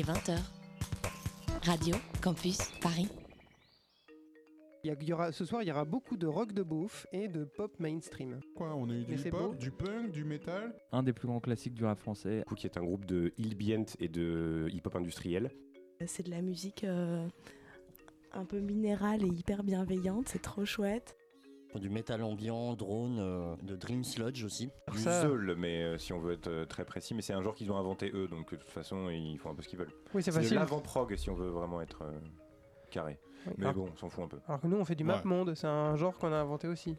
Il est 20h. Radio Campus Paris. Il y a- il y aura, ce soir, il y aura beaucoup de rock de beauf et de pop mainstream. Quoi, on a eu du beau. du punk, du métal un des plus grands classiques du rap français. qui est un groupe de ambient et de hip-hop industriel. C'est de la musique euh, un peu minérale et hyper bienveillante, c'est trop chouette. Du métal ambiant, drone, euh, de Dream Sludge aussi. Du ça- Zeul, mais euh, si on veut être euh, très précis, mais c'est un genre qu'ils ont inventé eux, donc de toute façon ils font un peu ce qu'ils veulent. Oui, c'est C'est facile. l'avant-prog si on veut vraiment être euh, carré. Oui, Mais alors, bon, on s'en fout un peu. alors que nous, on fait du Ouais. map monde, c'est un genre qu'on a inventé aussi.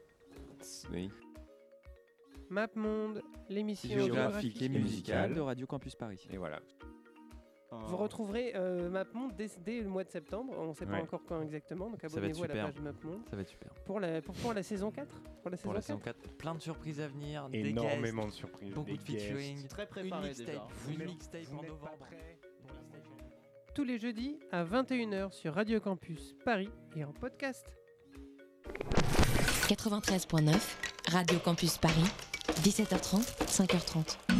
Oui. Map monde, l'émission Géographique et musicale. de Radio Campus Paris. Et voilà. Vous retrouverez euh, MapMonde dès, dès le mois de septembre. On ne sait pas Ouais. encore quand exactement, donc abonnez-vous à la page MapMonde. Ça va être super. Pour la, pour, pour la saison 4 Pour la saison Pour la 4 saison 4, plein de surprises à venir, Énormément des de surprises. guests, beaucoup des de guests. featuring, Très une préparé mixtape, déjà. une mixtape vous en novembre. Tous les jeudis à 21h sur Radio Campus Paris et en podcast. 93.9. Radio Campus Paris. 17h30, 5h30.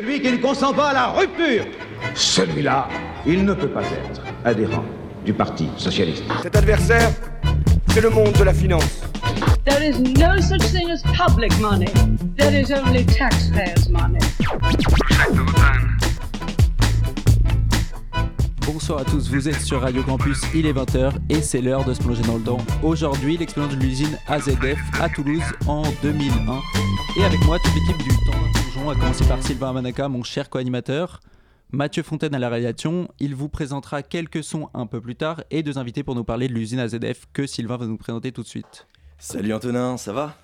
Celui qui ne consent pas à la rupture, celui-là, il ne peut pas être adhérent du Parti socialiste. Cet adversaire, c'est le monde de la finance. There is no such thing as public money. There is only taxpayers' money. Bonsoir à tous, vous êtes sur Radio Campus, il est 20h et c'est l'heure de se plonger dans le temps. Aujourd'hui, l'expérience de l'usine AZF à Toulouse en 2001. Et avec moi, toute l'équipe du temps plongeon, à commencer par Sylvain Manaka, mon cher co-animateur. Mathieu Fontaine à la réalisation, il vous présentera quelques sons un peu plus tard et deux invités pour nous parler de l'usine AZF que Sylvain va nous présenter tout de suite. Salut Antonin, ça va?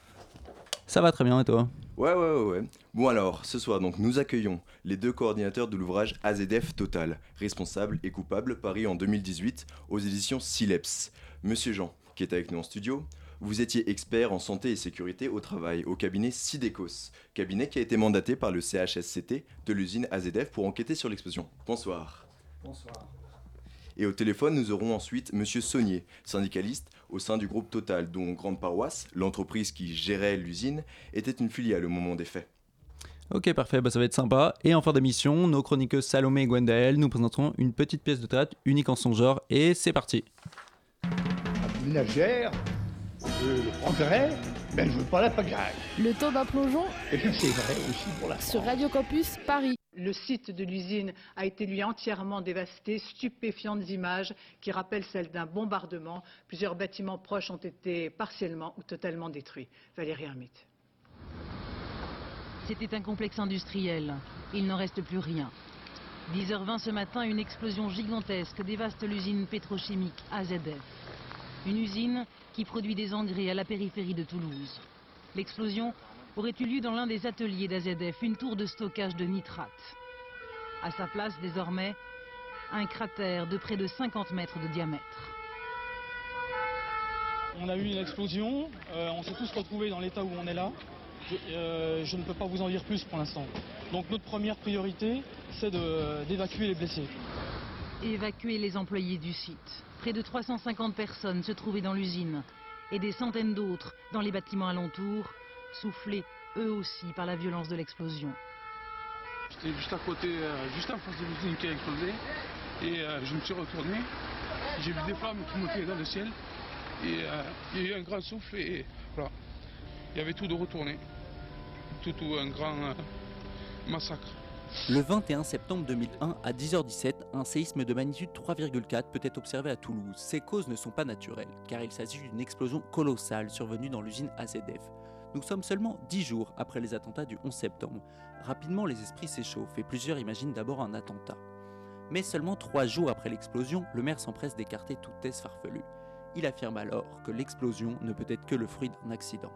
Ça va très bien et toi? Ouais, ouais, ouais, ouais. Bon alors, ce soir donc, nous accueillons les deux coordinateurs de l'ouvrage AZF Total, responsable et coupable, paru en 2018 aux éditions Sileps. Monsieur Jean, qui est avec nous en studio, vous étiez expert en santé et sécurité au travail au cabinet Sidecos, cabinet qui a été mandaté par le CHSCT de l'usine AZF pour enquêter sur l'explosion. Bonsoir. Bonsoir. Et au téléphone, nous aurons ensuite Monsieur Saunier, syndicaliste au sein du groupe Total, dont Grande Paroisse, l'entreprise qui gérait l'usine, était une filiale au moment des faits. Ok, parfait, bah ça va être sympa. Et en fin d'émission, nos chroniqueuses Salomé et Gwendaël nous présenteront une petite pièce de théâtre unique en son genre. Et c'est parti Ménagère, le progrès, ben je veux pas la pagaille. Le temps d'un plongeon Et c'est vrai aussi pour la sur Radio Campus Paris. Le site de l'usine a été lui entièrement dévasté, stupéfiantes images qui rappellent celles d'un bombardement. Plusieurs bâtiments proches ont été partiellement ou totalement détruits. Valérie Hermite. C'était un complexe industriel. Il n'en reste plus rien. 10h20 ce matin, une explosion gigantesque dévaste l'usine pétrochimique AZF. Une usine qui produit des engrais à la périphérie de Toulouse. L'explosion aurait eu lieu dans l'un des ateliers d'AZF, une tour de stockage de nitrate. À sa place, désormais, un cratère de près de 50 mètres de diamètre. On a eu une explosion, euh, on s'est tous retrouvés dans l'état où on est là. Je, euh, je ne peux pas vous en dire plus pour l'instant. Donc notre première priorité, c'est d'évacuer les blessés. Évacuer les employés du site. Près de 350 personnes se trouvaient dans l'usine. et des centaines d'autres dans les bâtiments alentours, soufflés eux aussi par la violence de l'explosion. J'étais juste à côté, euh, juste en face de l'usine qui a explosé. Et euh, je me suis retourné. J'ai vu des flammes qui montaient dans le ciel. Et euh, il y a eu un grand souffle et voilà. Il y avait tout de retourné. Tout, tout un grand massacre. Le 21 septembre 2001 à 10h17, un séisme de magnitude 3,4 peut être observé à Toulouse. Ces causes ne sont pas naturelles, car il s'agit d'une explosion colossale survenue dans l'usine AZF. Nous sommes seulement 10 jours après les attentats du 11 septembre. Rapidement, les esprits s'échauffent et plusieurs imaginent d'abord un attentat. Mais seulement 3 jours après l'explosion, le maire s'empresse d'écarter toute thèse farfelue. Il affirme alors que l'explosion ne peut être que le fruit d'un accident.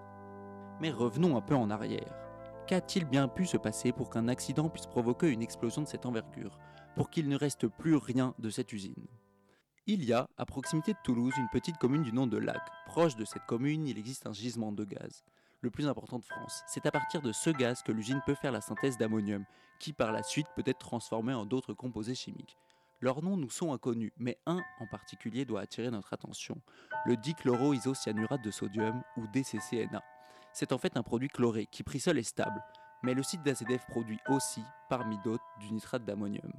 Mais revenons un peu en arrière. Qu'a-t-il bien pu se passer pour qu'un accident puisse provoquer une explosion de cette envergure, pour qu'il ne reste plus rien de cette usine? Il y a, à proximité de Toulouse, une petite commune du nom de Lac. Proche de cette commune, il existe un gisement de gaz, le plus important de France. C'est à partir de ce gaz que l'usine peut faire la synthèse d'ammonium, qui par la suite peut être transformé en d'autres composés chimiques. Leurs noms nous sont inconnus, mais un en particulier doit attirer notre attention, le dichloroisocyanurate de sodium ou DCCNA. C'est en fait un produit chloré qui pris seul est stable, mais le site d'AZF produit aussi, parmi d'autres, du nitrate d'ammonium.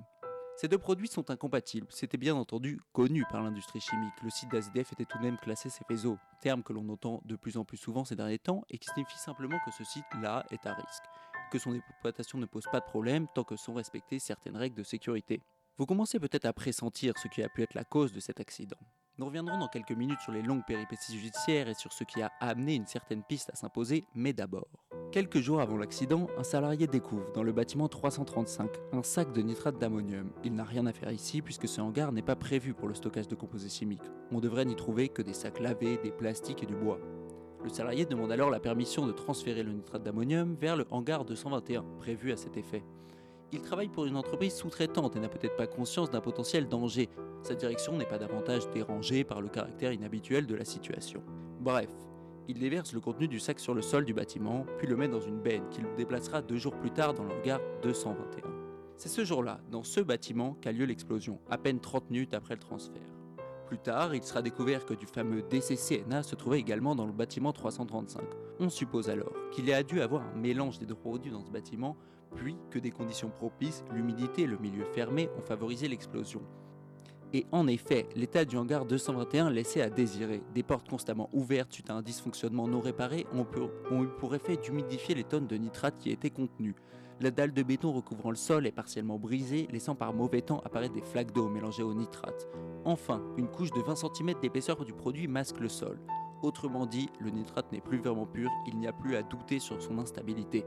Ces deux produits sont incompatibles, c'était bien entendu connu par l'industrie chimique. Le site d'AZF était tout de même classé CFESO, terme que l'on entend de plus en plus souvent ces derniers temps et qui signifie simplement que ce site-là est à risque, que son exploitation ne pose pas de problème tant que sont respectées certaines règles de sécurité. Vous commencez peut-être à pressentir ce qui a pu être la cause de cet accident. Nous reviendrons dans quelques minutes sur les longues péripéties judiciaires et sur ce qui a amené une certaine piste à s'imposer, mais d'abord. Quelques jours avant l'accident, un salarié découvre dans le bâtiment 335 un sac de nitrate d'ammonium. Il n'a rien à faire ici puisque ce hangar n'est pas prévu pour le stockage de composés chimiques. On devrait n'y trouver que des sacs lavés, des plastiques et du bois. Le salarié demande alors la permission de transférer le nitrate d'ammonium vers le hangar 221, prévu à cet effet. Il travaille pour une entreprise sous-traitante et n'a peut-être pas conscience d'un potentiel danger. Sa direction n'est pas davantage dérangée par le caractère inhabituel de la situation. Bref, il déverse le contenu du sac sur le sol du bâtiment, puis le met dans une benne qu'il déplacera deux jours plus tard dans le hangar 221. C'est ce jour-là, dans ce bâtiment, qu'a lieu l'explosion, à peine 30 minutes après le transfert. Plus tard, il sera découvert que du fameux DCCNA se trouvait également dans le bâtiment 335. On suppose alors qu'il a dû avoir un mélange des produits dans ce bâtiment puis que des conditions propices, l'humidité et le milieu fermé ont favorisé l'explosion. Et en effet, l'état du hangar 221 laissait à désirer. Des portes constamment ouvertes suite à un dysfonctionnement non réparé ont, eu pour effet d'humidifier les tonnes de nitrate qui étaient contenues. La dalle de béton recouvrant le sol est partiellement brisée, laissant par mauvais temps apparaître des flaques d'eau mélangées au nitrate. Enfin, une couche de 20 cm d'épaisseur du produit masque le sol. Autrement dit, le nitrate n'est plus vraiment pur, il n'y a plus à douter sur son instabilité.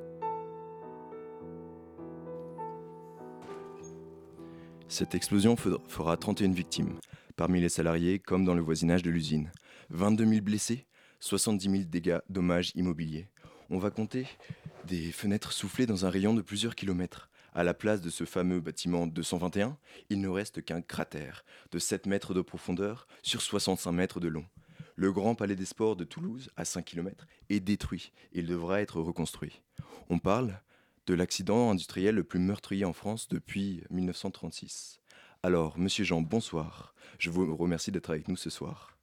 Cette explosion fera 31 victimes, parmi les salariés comme dans le voisinage de l'usine. 22 000 blessés, 70 000 dégâts, dommages immobiliers. On va compter des fenêtres soufflées dans un rayon de plusieurs kilomètres. À la place de ce fameux bâtiment 221, il ne reste qu'un cratère de 7 mètres de profondeur sur 65 mètres de long. Le grand palais des sports de Toulouse, à 5 km, est détruit. Il devra être reconstruit. On parle de l'accident industriel le plus meurtrier en France depuis 1936. Alors, monsieur Jean, bonsoir. Je vous remercie d'être avec nous ce soir.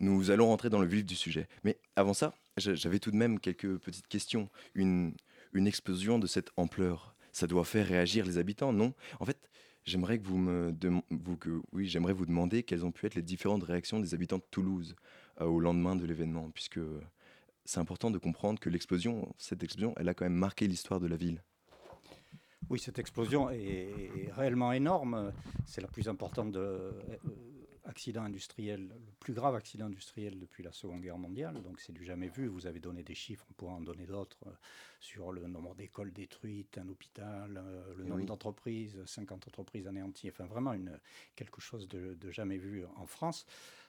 Nous allons rentrer dans le vif du sujet. Mais avant ça, j'avais tout de même quelques petites questions. Une, explosion de cette ampleur, ça doit faire réagir les habitants, non? En fait, j'aimerais que vous me vous, que, oui, j'aimerais vous demander quelles ont pu être les différentes réactions des habitants de Toulouse euh, au lendemain de l'événement, puisque c'est important de comprendre que l'explosion, cette explosion, elle a quand même marqué l'histoire de la ville. Oui, cette explosion est, réellement énorme. C'est la plus importante de, euh, accident industriel, le plus grave accident industriel depuis la Seconde Guerre mondiale. Donc c'est du jamais vu. Vous avez donné des chiffres, on pourra en donner d'autres euh, sur le nombre d'écoles détruites, un hôpital, euh, le eh nombre d'entreprises, 50 entreprises anéanties. Enfin vraiment une, quelque chose de, de jamais vu en France.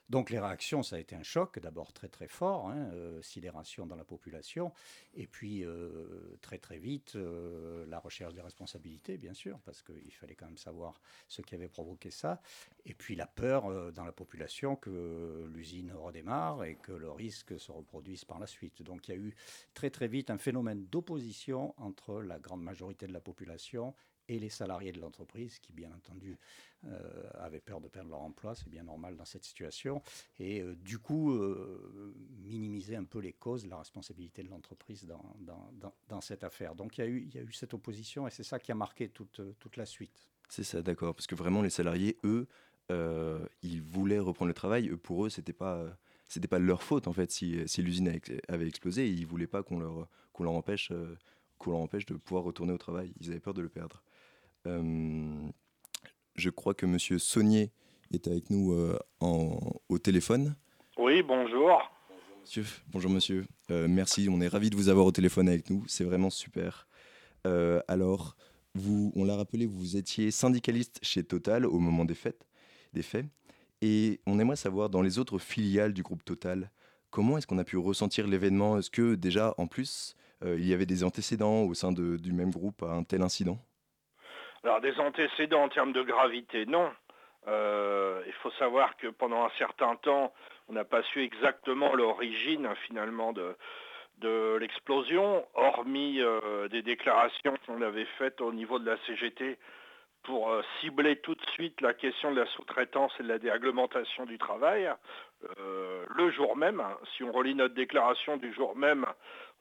Donc les réactions, ça a été un choc, d'abord très très fort, hein, euh, sidération dans la population, et puis euh, très très vite euh, la recherche des responsabilités, bien sûr, parce qu'il fallait quand même savoir ce qui avait provoqué ça, et puis la peur dans la population que l'usine redémarre et que le risque se reproduise par la suite. Donc il y a eu très très vite un phénomène d'opposition entre la grande majorité de la population et les salariés de l'entreprise qui, bien entendu, euh, avaient peur de perdre leur emploi. C'est bien normal dans cette situation. Et euh, du coup, euh, minimiser un peu les causes la responsabilité de l'entreprise dans, cette affaire. Donc il y, a eu, cette opposition et c'est ça qui a marqué toute, la suite. C'est ça, d'accord. Parce que vraiment, les salariés, eux, ils voulaient reprendre le travail. Pour eux, c'était pas, c'était pas leur faute en fait si, si l'usine avait explosé. Ils voulaient pas qu'on leur, empêche, qu'on leur empêche de pouvoir retourner au travail. Ils avaient peur de le perdre. Euh, je crois que Monsieur Saunier est avec nous euh, en, au téléphone. Oui, bonjour. Monsieur, bonjour monsieur. Euh, merci, on est ravi de vous avoir au téléphone avec nous. C'est vraiment super. Alors, vous, on l'a rappelé, vous étiez syndicaliste chez Total au moment des fêtes, des faits. Et on aimerait savoir, dans les autres filiales du groupe Total, comment est-ce qu'on a pu ressentir l'événement? Est-ce que déjà, en plus, euh, il y avait des antécédents au sein du même groupe à un tel incident? Alors, des antécédents en termes de gravité, non. Euh, il faut savoir que pendant un certain temps, on n'a pas su exactement l'origine finalement de, l'explosion, hormis euh, des déclarations qu'on avait faites au niveau de la CGT pour cibler tout de suite la question de la sous-traitance et de la déréglementation du travail. Euh, le jour même, si on relit notre déclaration du jour même,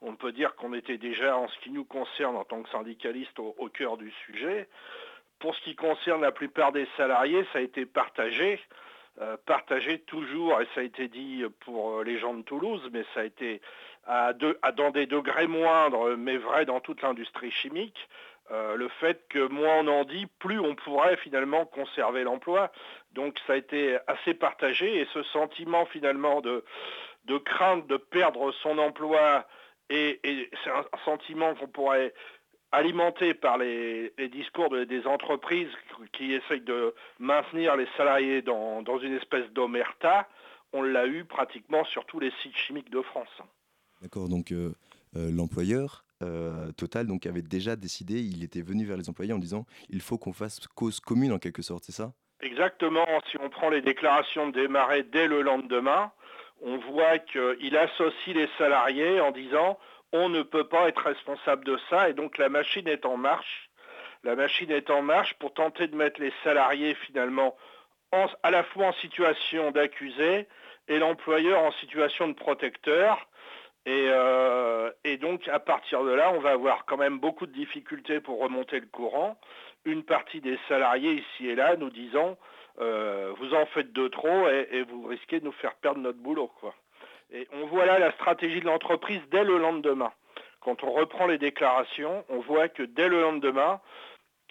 on peut dire qu'on était déjà, en ce qui nous concerne en tant que syndicaliste, au, cœur du sujet. Pour ce qui concerne la plupart des salariés, ça a été partagé. Euh, partagé toujours, et ça a été dit pour les gens de Toulouse, mais ça a été dans des degrés moindres, mais vrai dans toute l'industrie chimique, euh, le fait que moins on en dit, plus on pourrait finalement conserver l'emploi. Donc ça a été assez partagé, et ce sentiment finalement de, crainte de perdre son emploi, et, c'est un sentiment qu'on pourrait alimenté par les, discours de, des entreprises qui essayent de maintenir les salariés dans, dans une espèce d'omerta, on l'a eu pratiquement sur tous les sites chimiques de France. D'accord, donc euh, euh, l'employeur euh, Total donc, avait déjà décidé, il était venu vers les employés en disant il faut qu'on fasse cause commune en quelque sorte, c'est ça? Exactement, si on prend les déclarations de démarrer dès le lendemain, on voit qu'il associe les salariés en disant on ne peut pas être responsable de ça et donc la machine est en marche. La machine est en marche pour tenter de mettre les salariés finalement en, à la fois en situation d'accusé et l'employeur en situation de protecteur. Et, euh, et, donc à partir de là, on va avoir quand même beaucoup de difficultés pour remonter le courant. Une partie des salariés ici et là nous disant euh, vous en faites de trop et, vous risquez de nous faire perdre notre boulot. Et on voit là la stratégie de l'entreprise dès le lendemain. Quand on reprend les déclarations, on voit que dès le lendemain,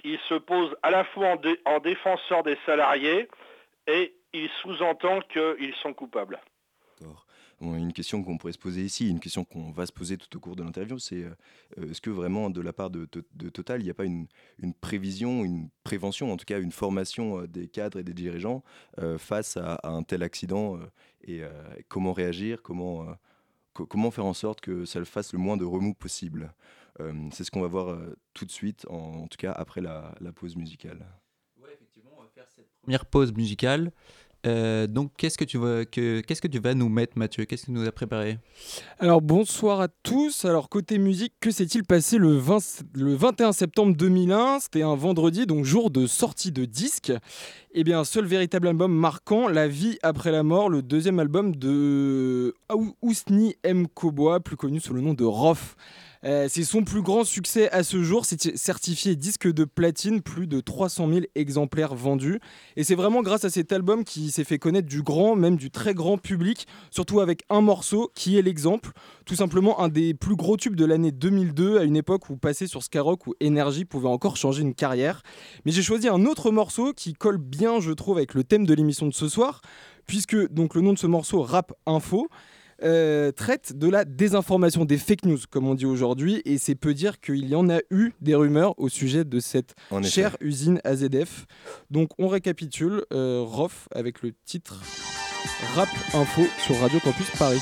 il se pose à la fois en, en défenseur des salariés et il sous-entend qu'ils sont coupables. Une question qu'on pourrait se poser ici, une question qu'on va se poser tout au cours de l'interview, c'est euh, est-ce que vraiment de la part de, Total, il n'y a pas une, prévision, une prévention, en tout cas une formation euh, des cadres et des dirigeants euh, face à, un tel accident et comment réagir, comment, co comment faire en sorte que ça le fasse le moins de remous possible? C'est ce qu'on va voir tout de suite, en, tout cas après la, la pause musicale. Oui, effectivement, on va faire cette première pause musicale. Euh, donc, qu'est-ce que, tu vas, que, qu'est-ce que tu vas nous mettre, Mathieu? Qu'est-ce que tu nous as préparé? Alors, bonsoir à tous. Alors, côté musique, que s'est-il passé le, 20, le 21 septembre 2001 C'était un vendredi, donc jour de sortie de disque. Eh bien, seul véritable album marquant, La vie après la mort, le deuxième album de Ousni M. Koboa, plus connu sous le nom de Rof. Euh, c'est son plus grand succès à ce jour, c'est certifié disque de platine, plus de 300 000 exemplaires vendus. Et c'est vraiment grâce à cet album qui s'est fait connaître du grand, même du très grand public, surtout avec un morceau qui est l'exemple, tout simplement un des plus gros tubes de l'année 2002, à une époque où passer sur Skyrock ou Energy pouvait encore changer une carrière. Mais j'ai choisi un autre morceau qui colle bien, je trouve, avec le thème de l'émission de ce soir, puisque donc le nom de ce morceau, Rap Info, euh, traite de la désinformation, des fake news, comme on dit aujourd'hui, et c'est peu dire qu'il y en a eu des rumeurs au sujet de cette chère usine AZF. Donc on récapitule, euh, Rof avec le titre Rap Info sur Radio Campus Paris.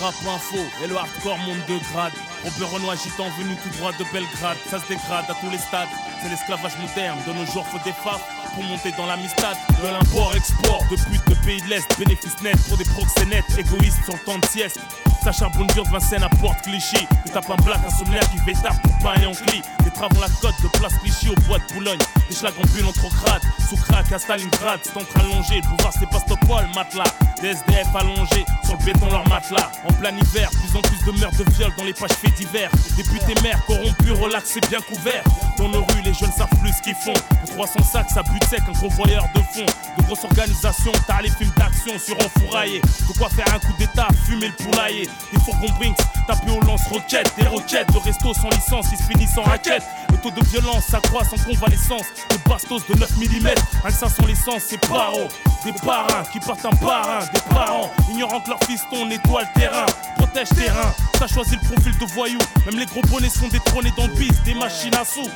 Rap info et le hardcore monte de grade. Robert Renoir gitan venu tout droit de Belgrade. Ça se dégrade à tous les stades. C'est l'esclavage moderne. De nos jours, faut des femmes pour monter dans l'amistad. De l'import-export, de putes de pays de l'Est. Bénéfice net pour des proxénètes. Égoïstes sur le temps de sieste. Ça charbonne dur de Vincennes à Porte Clichy. Tu tapes un black insomniaque qui tard pour pas aller en cli. Des avant la côte de place Clichy au bois de Boulogne. Des schlags en bulle trop crade, sous crack à Stalingrad, entre allongé. Le pouvoir c'est Pastopol, matelas. Des SDF allongés, sur le béton leur matelas. En plein hiver, plus en plus de meurtres de viol dans les pages faits divers. Députés maires corrompus, relaxés, bien couverts. Dans nos les jeunes savent plus ce qu'ils font. Pour 300 sacs, ça bute sec, un convoyeur de fond. De grosses organisations, t'as les films d'action sur enfouraillé. De quoi faire un coup d'état, fumer le poulailler. Des fourgons Brinks, taper aux lance-roquettes. Des roquettes de resto sans licence qui se finissent en raquette. Le taux de violence s'accroît sans convalescence. Des bastos de 9 mm, un que ça sans l'essence, c'est paro. Des parrains qui partent un parrain, des parents ignorant que leur fiston nettoie le terrain, protège terrain. Ça choisit le profil de voyous, même les gros bonnets sont détrônés dans le bis, des machines à sous.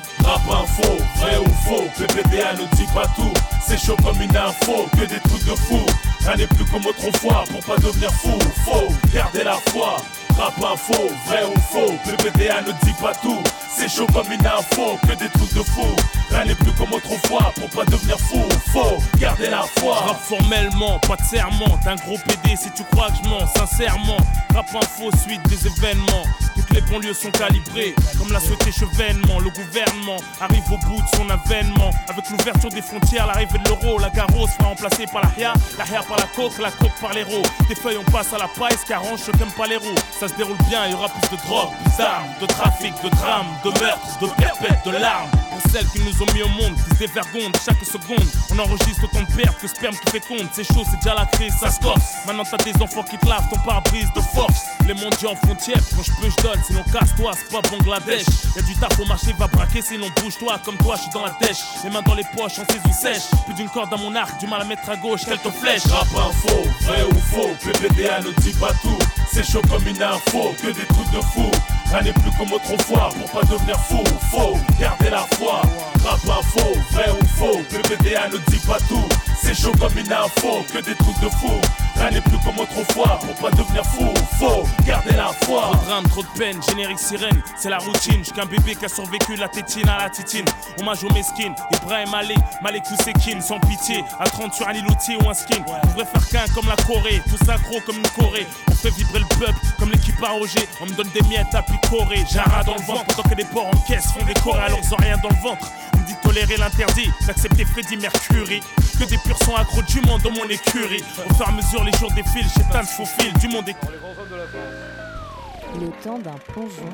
Info, vrai ou faux, PPDA ne dit pas tout. C'est chaud comme une info, que des trucs de fou. Rien n'est plus comme autrefois pour pas devenir fou. Faux, gardez la foi. Rap info, vrai ou faux, PPDA ne dit pas tout. C'est chaud comme une info, que des trucs de fou. Rien n'est plus comme autrefois pour pas devenir fou. Faux, gardez la foi. Rap formellement, pas de serment. T'es un gros PD si tu crois que je mens, sincèrement. Rap info, suite des événements. Toutes les banlieues sont calibrées, comme l'a souhaité Chevènement. Le gouvernement arrive au bout de son avènement. Avec l'ouverture des frontières, l'arrivée de l'euro, la carrosse sera remplacée par la HIA, la HIA par la coque, la coque par l'héros. Des feuilles, on passe à la paille, ce qui arrange ceux qui pas les roues. Ça se déroule bien, il y aura plus de drogue, d'armes, de trafic, de drames, de meurtres, de perpètes, de larmes. Pour celles qui nous ont mis au monde, qui se dévergondent chaque seconde. On enregistre autant de pertes que sperme qui féconde. C'est chaud, c'est déjà la crise, ça se corse. Maintenant t'as des enfants qui te lavent ton pare-brise de force. Les mondiaux en frontière, quand je peux, je donne. Sinon casse-toi, c'est pas Bangladesh. Y'a du taf au marché, va braquer, sinon bouge-toi. Comme toi, je suis dans la dèche. Les mains dans les poches, en saison sèche. Plus d'une corde à mon arc, du mal à mettre à gauche, quelques flèches. Rap info, vrai ou faux, PPDA ne dit pas tout. C'est chaud comme une info, que des trucs de fou. Rien n'est plus comme autrefois pour pas devenir fou. Faux, gardez la foi. Rap info, vrai ou faux, PPDA ne dit pas tout. C'est chaud comme une info, que des trucs de fou. Rien n'est plus comme autrefois pour pas devenir fou. Faux, gardez la foi. Trop de drame, trop de peine, générique sirène, c'est la routine. J'suis qu'un bébé qui a survécu la tétine à la titine. Hommage aux mesquines, Ibrahim Ali, Malek Ousekine, sans pitié. À 30 sur un îlotier ou un skin. On devrait faire qu'un comme la Corée, tout synchro comme une Corée. On fait vibrer le peuple comme l'équipe à Roger. On me donne des miettes à picorer. J'ai un rat dans le ventre pendant que les porcs en caisse font des corées alors ils ont rien dans le ventre. On me dit tolérer l'interdit, d'accepter Freddy Mercury. Que des purs sont accros du monde dans mon écurie. Au fur et à mesure, les jours défilent, j'ai plein de faux fils du monde est. Le temps d'un plongeon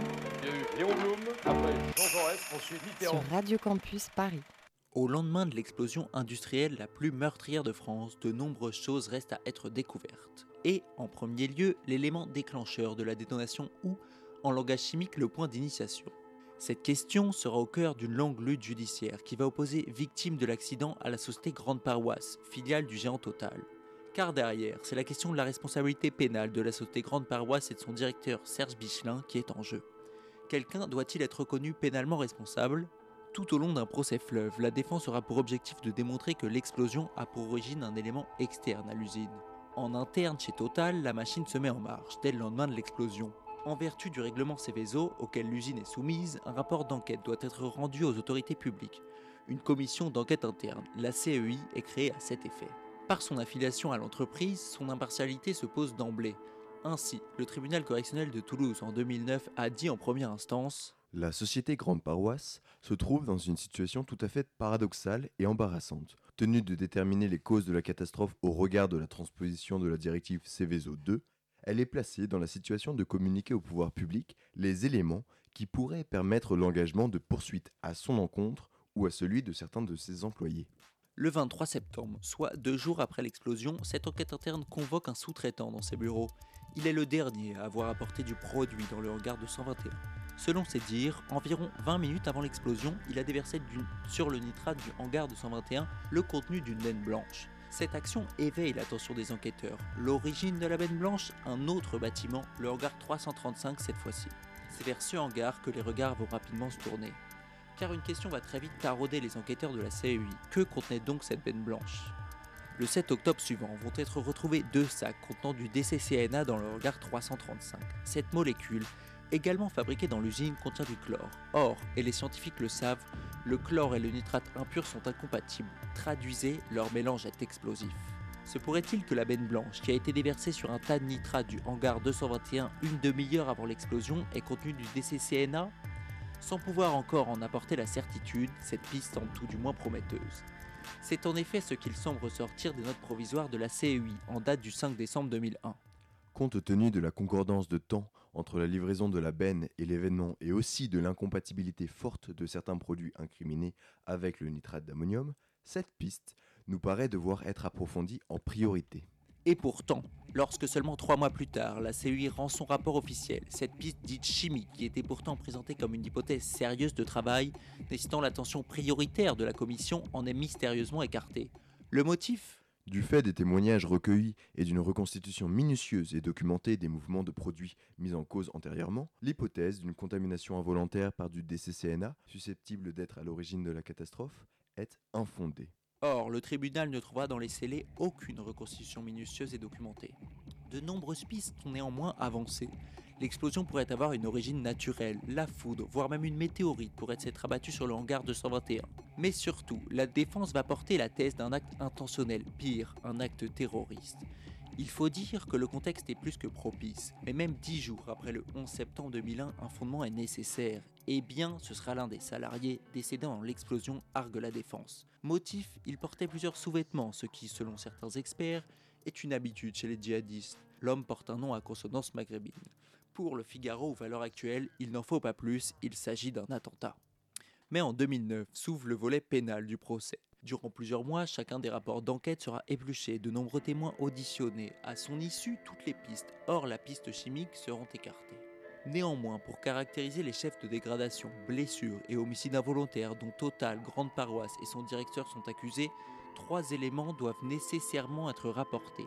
Il y a eu Léon Blum, après Jean Jaurès, ensuite Mitterrand. sur Radio Campus Paris. Au lendemain de l'explosion industrielle la plus meurtrière de France, de nombreuses choses restent à être découvertes. Et, en premier lieu, l'élément déclencheur de la détonation ou, en langage chimique, le point d'initiation. Cette question sera au cœur d'une longue lutte judiciaire qui va opposer victime de l'accident à la société Grande Paroisse, filiale du géant Total. Car derrière, c'est la question de la responsabilité pénale de la société Grande Paroisse et de son directeur Serge Bichelin qui est en jeu. Quelqu'un doit-il être reconnu pénalement responsable? Tout au long d'un procès fleuve, la défense aura pour objectif de démontrer que l'explosion a pour origine un élément externe à l'usine. En interne chez Total, la machine se met en marche dès le lendemain de l'explosion. En vertu du règlement Céveso, auquel l'usine est soumise, un rapport d'enquête doit être rendu aux autorités publiques. Une commission d'enquête interne, la CEI, est créée à cet effet. Par son affiliation à l'entreprise, son impartialité se pose d'emblée. Ainsi, le tribunal correctionnel de Toulouse en 2009 a dit en première instance La société Grande Paroisse se trouve dans une situation tout à fait paradoxale et embarrassante. Tenue de déterminer les causes de la catastrophe au regard de la transposition de la directive Céveso 2, elle est placée dans la situation de communiquer au pouvoir public les éléments qui pourraient permettre l'engagement de poursuites à son encontre ou à celui de certains de ses employés. Le 23 septembre, soit deux jours après l'explosion, cette enquête interne convoque un sous-traitant dans ses bureaux. Il est le dernier à avoir apporté du produit dans le hangar 221. Selon ses dires, environ 20 minutes avant l'explosion, il a déversé sur le nitrate du hangar 221 le contenu d'une laine blanche. Cette action éveille l'attention des enquêteurs. L'origine de la benne blanche Un autre bâtiment, le hangar 335 cette fois-ci. C'est vers ce hangar que les regards vont rapidement se tourner. Car une question va très vite tarauder les enquêteurs de la CEI. Que contenait donc cette benne blanche? Le 7 octobre suivant vont être retrouvés deux sacs contenant du DCCNA dans le hangar 335. Cette molécule, également fabriquée dans l'usine, contient du chlore. Or, et les scientifiques le savent, le chlore et le nitrate impur sont incompatibles. Traduisez, leur mélange est explosif. Se pourrait-il que la benne blanche, qui a été déversée sur un tas de nitrate du hangar 221 une demi-heure avant l'explosion, ait contenu du DCCNA Sans pouvoir encore en apporter la certitude, cette piste semble tout du moins prometteuse. C'est en effet ce qu'il semble ressortir des notes provisoires de la CEI en date du 5 décembre 2001. Compte tenu de la concordance de temps entre la livraison de la benne et l'événement et aussi de l'incompatibilité forte de certains produits incriminés avec le nitrate d'ammonium, cette piste nous paraît devoir être approfondie en priorité. Et pourtant, lorsque seulement trois mois plus tard, la CEI rend son rapport officiel, cette piste dite chimique, qui était pourtant présentée comme une hypothèse sérieuse de travail, nécessitant l'attention prioritaire de la commission, en est mystérieusement écartée. Le motif? Du fait des témoignages recueillis et d'une reconstitution minutieuse et documentée des mouvements de produits mis en cause antérieurement, l'hypothèse d'une contamination involontaire par du DCCNA, susceptible d'être à l'origine de la catastrophe, est infondée. Or, le tribunal ne trouvera dans les scellés aucune reconstitution minutieuse et documentée. De nombreuses pistes ont néanmoins avancé. L'explosion pourrait avoir une origine naturelle, la foudre, voire même une météorite pourrait s'être abattue sur le hangar 221. Mais surtout, la défense va porter la thèse d'un acte intentionnel, pire, un acte terroriste. Il faut dire que le contexte est plus que propice, mais même dix jours après le 11 septembre 2001, un fondement est nécessaire. Eh bien, ce sera l'un des salariés décédés dans l'explosion Argue la Défense. Motif, il portait plusieurs sous-vêtements, ce qui, selon certains experts, est une habitude chez les djihadistes. L'homme porte un nom à consonance maghrébine. Pour le Figaro ou valeur actuelle, il n'en faut pas plus, il s'agit d'un attentat. Mais en 2009 s'ouvre le volet pénal du procès. Durant plusieurs mois, chacun des rapports d'enquête sera épluché, de nombreux témoins auditionnés. À son issue, toutes les pistes, hors la piste chimique, seront écartées. Néanmoins, pour caractériser les chefs de dégradation, blessures et homicides involontaires dont Total, Grande Paroisse et son directeur sont accusés, trois éléments doivent nécessairement être rapportés.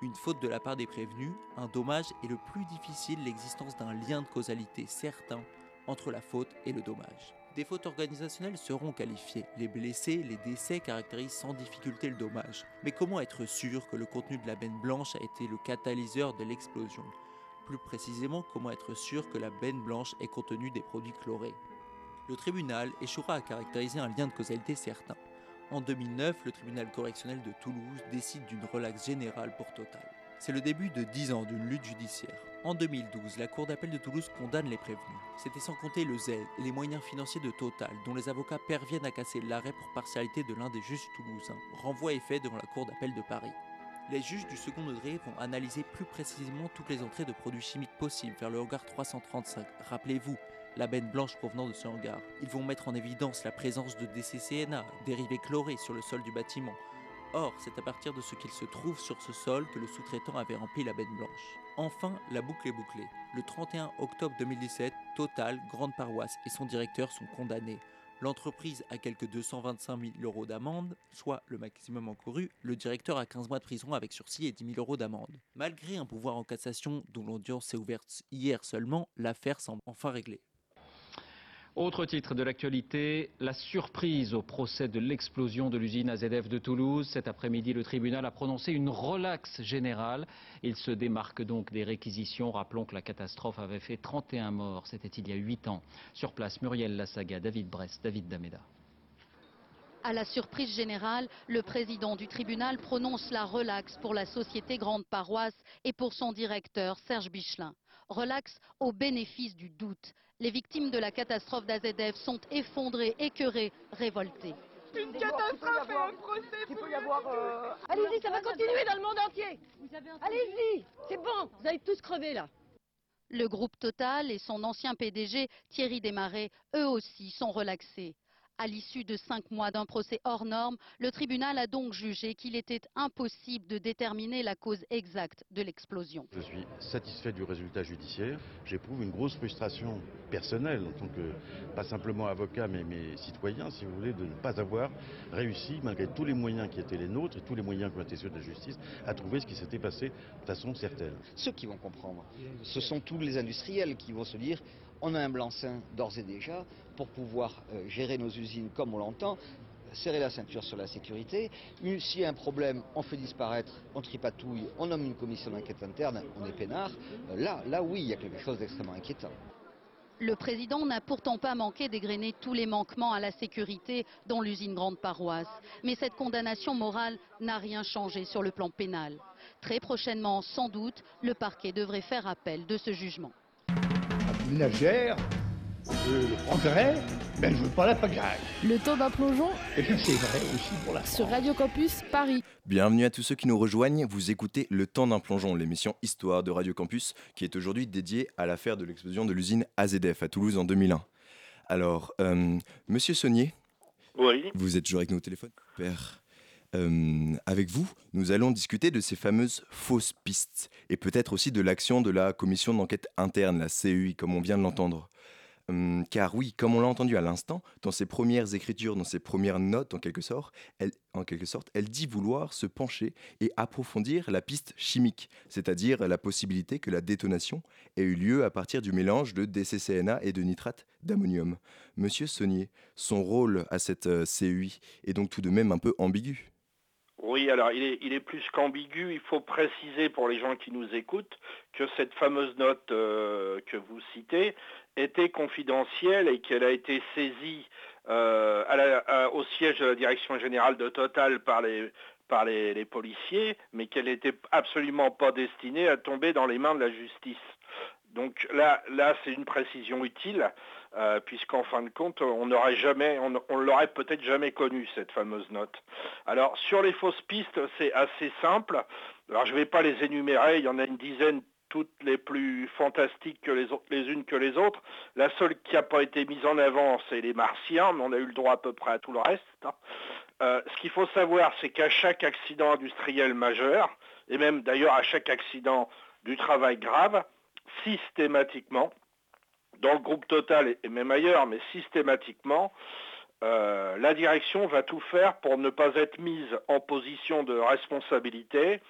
Une faute de la part des prévenus, un dommage et le plus difficile l'existence d'un lien de causalité certain entre la faute et le dommage. Des fautes organisationnelles seront qualifiées. Les blessés, les décès caractérisent sans difficulté le dommage. Mais comment être sûr que le contenu de la benne blanche a été le catalyseur de l'explosion? Plus précisément, comment être sûr que la benne blanche est contenu des produits chlorés? Le tribunal échouera à caractériser un lien de causalité certain. En 2009, le tribunal correctionnel de Toulouse décide d'une relaxe générale pour Total. C'est le début de 10 ans d'une lutte judiciaire. En 2012, la Cour d'appel de Toulouse condamne les prévenus. C'était sans compter le zèle et les moyens financiers de Total, dont les avocats parviennent à casser l'arrêt pour partialité de l'un des juges toulousains. Renvoi est fait devant la Cour d'appel de Paris. Les juges du second degré vont analyser plus précisément toutes les entrées de produits chimiques possibles vers le hangar 335. Rappelez-vous, la benne blanche provenant de ce hangar. Ils vont mettre en évidence la présence de DCCNA, dérivés chlorés sur le sol du bâtiment. Or, c'est à partir de ce qu'il se trouve sur ce sol que le sous-traitant avait rempli la benne blanche. Enfin, la boucle est bouclée. Le 31 octobre 2017, Total, Grande Paroisse et son directeur sont condamnés. L'entreprise a quelques 225 000 euros d'amende, soit le maximum encouru. Le directeur a 15 mois de prison avec sursis et 10 000 euros d'amende. Malgré un pouvoir en cassation dont l'audience s'est ouverte hier seulement, l'affaire semble enfin réglée. Autre titre de l'actualité, la surprise au procès de l'explosion de l'usine AZF de Toulouse. Cet après-midi, le tribunal a prononcé une relaxe générale. Il se démarque donc des réquisitions. Rappelons que la catastrophe avait fait 31 morts. C'était il y a 8 ans. Sur place, Muriel Lassaga, David Brest, David Dameda. À la surprise générale, le président du tribunal prononce la relaxe pour la société Grande Paroisse et pour son directeur Serge Bichelin. Relax au bénéfice du doute. Les victimes de la catastrophe d'AZF sont effondrées, écœurées, révoltées. Une catastrophe et un procès Il peut y avoir. euh, Allez-y, ça va continuer dans le monde entier. Allez-y, c'est bon, vous allez tous crever là. Le groupe Total et son ancien PDG Thierry Desmarais, eux aussi, sont relaxés. À l'issue de cinq mois d'un procès hors norme, le tribunal a donc jugé qu'il était impossible de déterminer la cause exacte de l'explosion. Je suis satisfait du résultat judiciaire. J'éprouve une grosse frustration personnelle en tant que, pas simplement avocat, mais, mais citoyen, si vous voulez, de ne pas avoir réussi, malgré tous les moyens qui étaient les nôtres et tous les moyens qui ont été ceux de la justice, à trouver ce qui s'était passé de façon certaine. Ceux qui vont comprendre, ce sont tous les industriels qui vont se dire on a un blanc-seing d'ores et déjà pour pouvoir euh, gérer nos usines comme on l'entend, serrer la ceinture sur la sécurité. Mais S'il y a un problème, on fait disparaître, on tripatouille, on nomme une commission d'enquête interne, on est peinard. Euh, Là, là oui, il y a quelque chose d'extrêmement inquiétant. Le président n'a pourtant pas manqué d'égrener tous les manquements à la sécurité dans l'usine Grande Paroisse. Mais cette condamnation morale n'a rien changé sur le plan pénal. Très prochainement, sans doute, le parquet devrait faire appel de ce jugement. Ménagère, le progrès, mais je veux pas la pagaille. Le temps d'un plongeon Et c'est vrai aussi pour la sur Radio Campus Paris. Bienvenue à tous ceux qui nous rejoignent. Vous écoutez Le Temps d'un plongeon, l'émission Histoire de Radio Campus, qui est aujourd'hui dédiée à l'affaire de l'explosion de l'usine AZF à Toulouse en 2001. Alors, euh, Monsieur Saunier, Oui. vous êtes toujours avec nous au téléphone? Super. Euh, avec vous, nous allons discuter de ces fameuses fausses pistes et peut-être aussi de l'action de la commission d'enquête interne, la CEI, comme on vient de l'entendre. Hum, car oui, comme on l'a entendu à l'instant, dans ses premières écritures, dans ses premières notes en quelque sorte, elle, en quelque sorte, elle dit vouloir se pencher et approfondir la piste chimique, c'est-à-dire la possibilité que la détonation ait eu lieu à partir du mélange de DCCNA et de nitrate d'ammonium. Monsieur Saunier, son rôle à cette euh, CEI est donc tout de même un peu ambigu. Oui, alors il est, plus qu'ambigu. Il faut préciser pour les gens qui nous écoutent que cette fameuse note euh, que vous citez était confidentielle et qu'elle a été saisie euh, au siège de la direction générale de Total par les, policiers, mais qu'elle n'était absolument pas destinée à tomber dans les mains de la justice. Donc là c'est une précision utile, euh, puisqu'en fin de compte, on n'aurait jamais, on, on l'aurait peut-être jamais connue, cette fameuse note. Alors sur les fausses pistes, c'est assez simple. Alors je ne vais pas les énumérer, il y en a une dizaine, toutes les plus fantastiques que les, au- les unes que les autres. La seule qui n'a pas été mise en avant, c'est les martiens, mais on a eu le droit à peu près à tout le reste. hein. Euh, ce qu'il faut savoir, c'est qu'à chaque accident industriel majeur, et même d'ailleurs à chaque accident du travail grave, systématiquement, dans le groupe Total et- même ailleurs, mais systématiquement, euh, la direction va tout faire pour ne pas être mise en position de responsabilité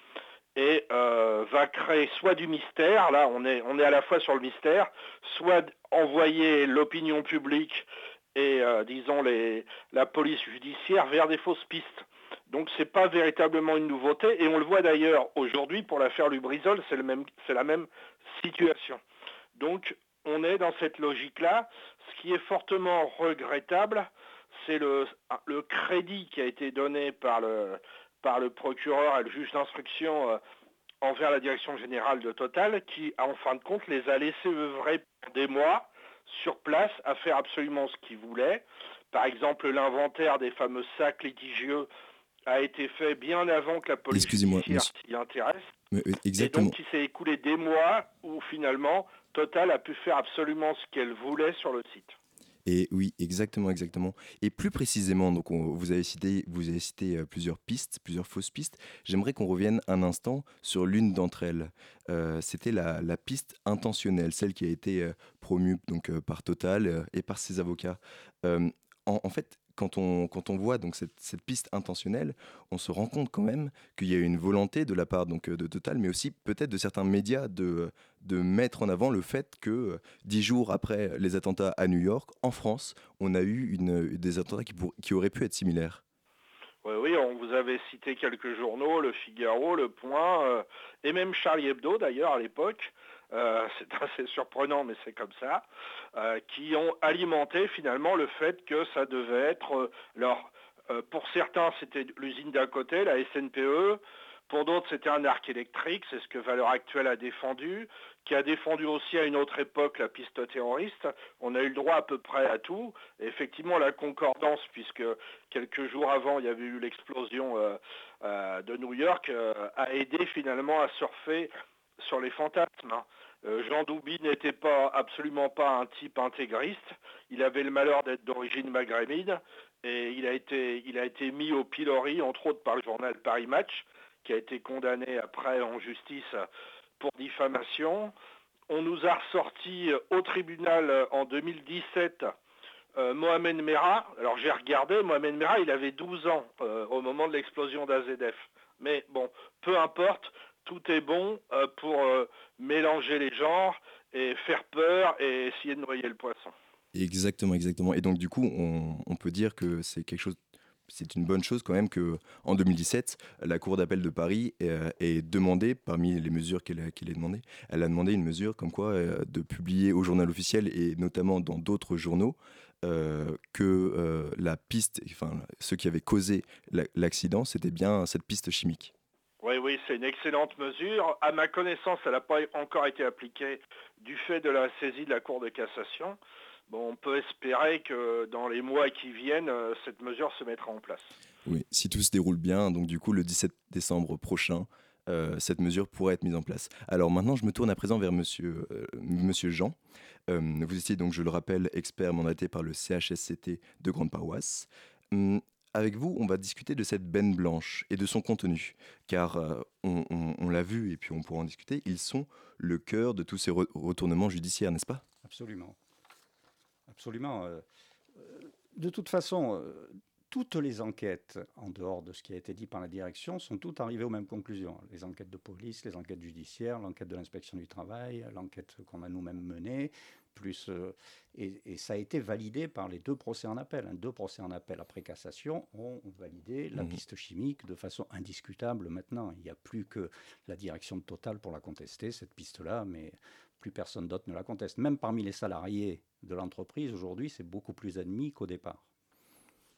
et euh, va créer soit du mystère, là on est, on est à la fois sur le mystère, soit envoyer l'opinion publique et euh, disons la police judiciaire vers des fausses pistes. Donc c'est pas véritablement une nouveauté et on le voit d'ailleurs aujourd'hui pour l'affaire Lubrizol, c'est la même situation. Donc on est dans cette logique-là. Ce qui est fortement regrettable, c'est le, le crédit qui a été donné par le, par le procureur et le juge d'instruction euh, envers la direction générale de Total, qui, en fin de compte, les a laissés œuvrer des mois sur place à faire absolument ce qu'ils voulaient. Par exemple, l'inventaire des fameux sacs litigieux a été fait bien avant que la police s'y intéresse. Mais, euh, Et exactement. donc, il s'est écoulé des mois où finalement, Total a pu faire absolument ce qu'elle voulait sur le site. Et oui, exactement, exactement. Et plus précisément, donc on- vous avez cité, euh, plusieurs pistes, plusieurs fausses pistes. J'aimerais qu'on revienne un instant sur l'une d'entre elles. Euh, C'était la, la piste intentionnelle, celle qui a été euh, promue donc par Total et par ses avocats. En fait, quand on, voit donc cette, piste intentionnelle, on se rend compte quand même qu'il y a une volonté de la part donc, euh, de Total, mais aussi peut-être de certains médias de, de mettre en avant le fait que euh, dix jours après les attentats à New York, en France, on a eu des attentats qui, auraient pu être similaires. Oui, oui, on vous avait cité quelques journaux, Le Figaro, Le Point, euh, et même Charlie Hebdo d'ailleurs à l'époque, euh, c'est assez surprenant mais c'est comme ça, euh, qui ont alimenté finalement le fait que ça devait être, alors euh, pour certains c'était l'usine d'à côté, la SNPE, pour d'autres c'était un arc électrique, c'est ce que Valeur Actuelle a défendu, qui a défendu aussi à une autre époque la piste terroriste. On a eu le droit à peu près à tout. Et effectivement, la concordance, puisque quelques jours avant, il y avait eu l'explosion de New York, a aidé finalement à surfer sur les fantasmes. hein. Euh, Jean Doubi n'était absolument pas un type intégriste. Il avait le malheur d'être d'origine maghrébine et il a été, mis au pilori, entre autres par le journal Paris Match, qui a été condamné après en justice pour diffamation. On nous a ressorti euh, au tribunal euh, en 2017 euh, Mohamed Merah. Alors j'ai regardé, Mohamed Merah, il avait 12 ans au moment de l'explosion d'AZF. Mais bon, peu importe, tout est bon euh, pour euh, mélanger les genres et faire peur et essayer de noyer le poisson. Exactement, exactement. Et donc du coup, on, peut dire que c'est quelque chose, c'est une bonne chose quand même que en 2017, la Cour d'appel de Paris euh, ait demandé, parmi les mesures qu'elle a, qu'elle ait demandé, elle a demandé une mesure comme quoi de publier au journal officiel et notamment dans d'autres journaux que la piste, enfin ce qui avait causé la- l'accident, c'était bien cette piste chimique. Oui, oui, c'est une excellente mesure. À ma connaissance, elle n'a pas encore été appliquée du fait de la saisie de la Cour de cassation. bon, on peut espérer que dans les mois qui viennent, euh, cette mesure se mettra en place. Oui, si tout se déroule bien, donc du coup le 17 décembre prochain, euh, cette mesure pourrait être mise en place. Alors maintenant, je me tourne à présent vers Monsieur, euh, Jean. Vous étiez donc, je le rappelle, expert mandaté par le CHSCT de Grande Paroisse. Hum, avec vous, on va discuter de cette benne blanche et de son contenu, car euh, on, l'a vu et puis on pourra en discuter, ils sont le cœur de tous ces re- retournements judiciaires, n'est-ce pas? Absolument. Absolument. euh, euh, De toute façon, toutes les enquêtes, en dehors de ce qui a été dit par la direction, sont toutes arrivées aux mêmes conclusions. Les enquêtes de police, les enquêtes judiciaires, l'enquête de l'inspection du travail, l'enquête qu'on a nous-mêmes menée, plus, euh, et, et ça a été validé par les deux procès en appel. hein. Deux procès en appel après cassation ont validé la Mhm. piste chimique de façon indiscutable maintenant. Il n'y a plus que la direction de Total pour la contester, cette piste-là, mais plus personne d'autre ne la conteste. Même parmi les salariés de l'entreprise, aujourd'hui, c'est beaucoup plus admis qu'au départ.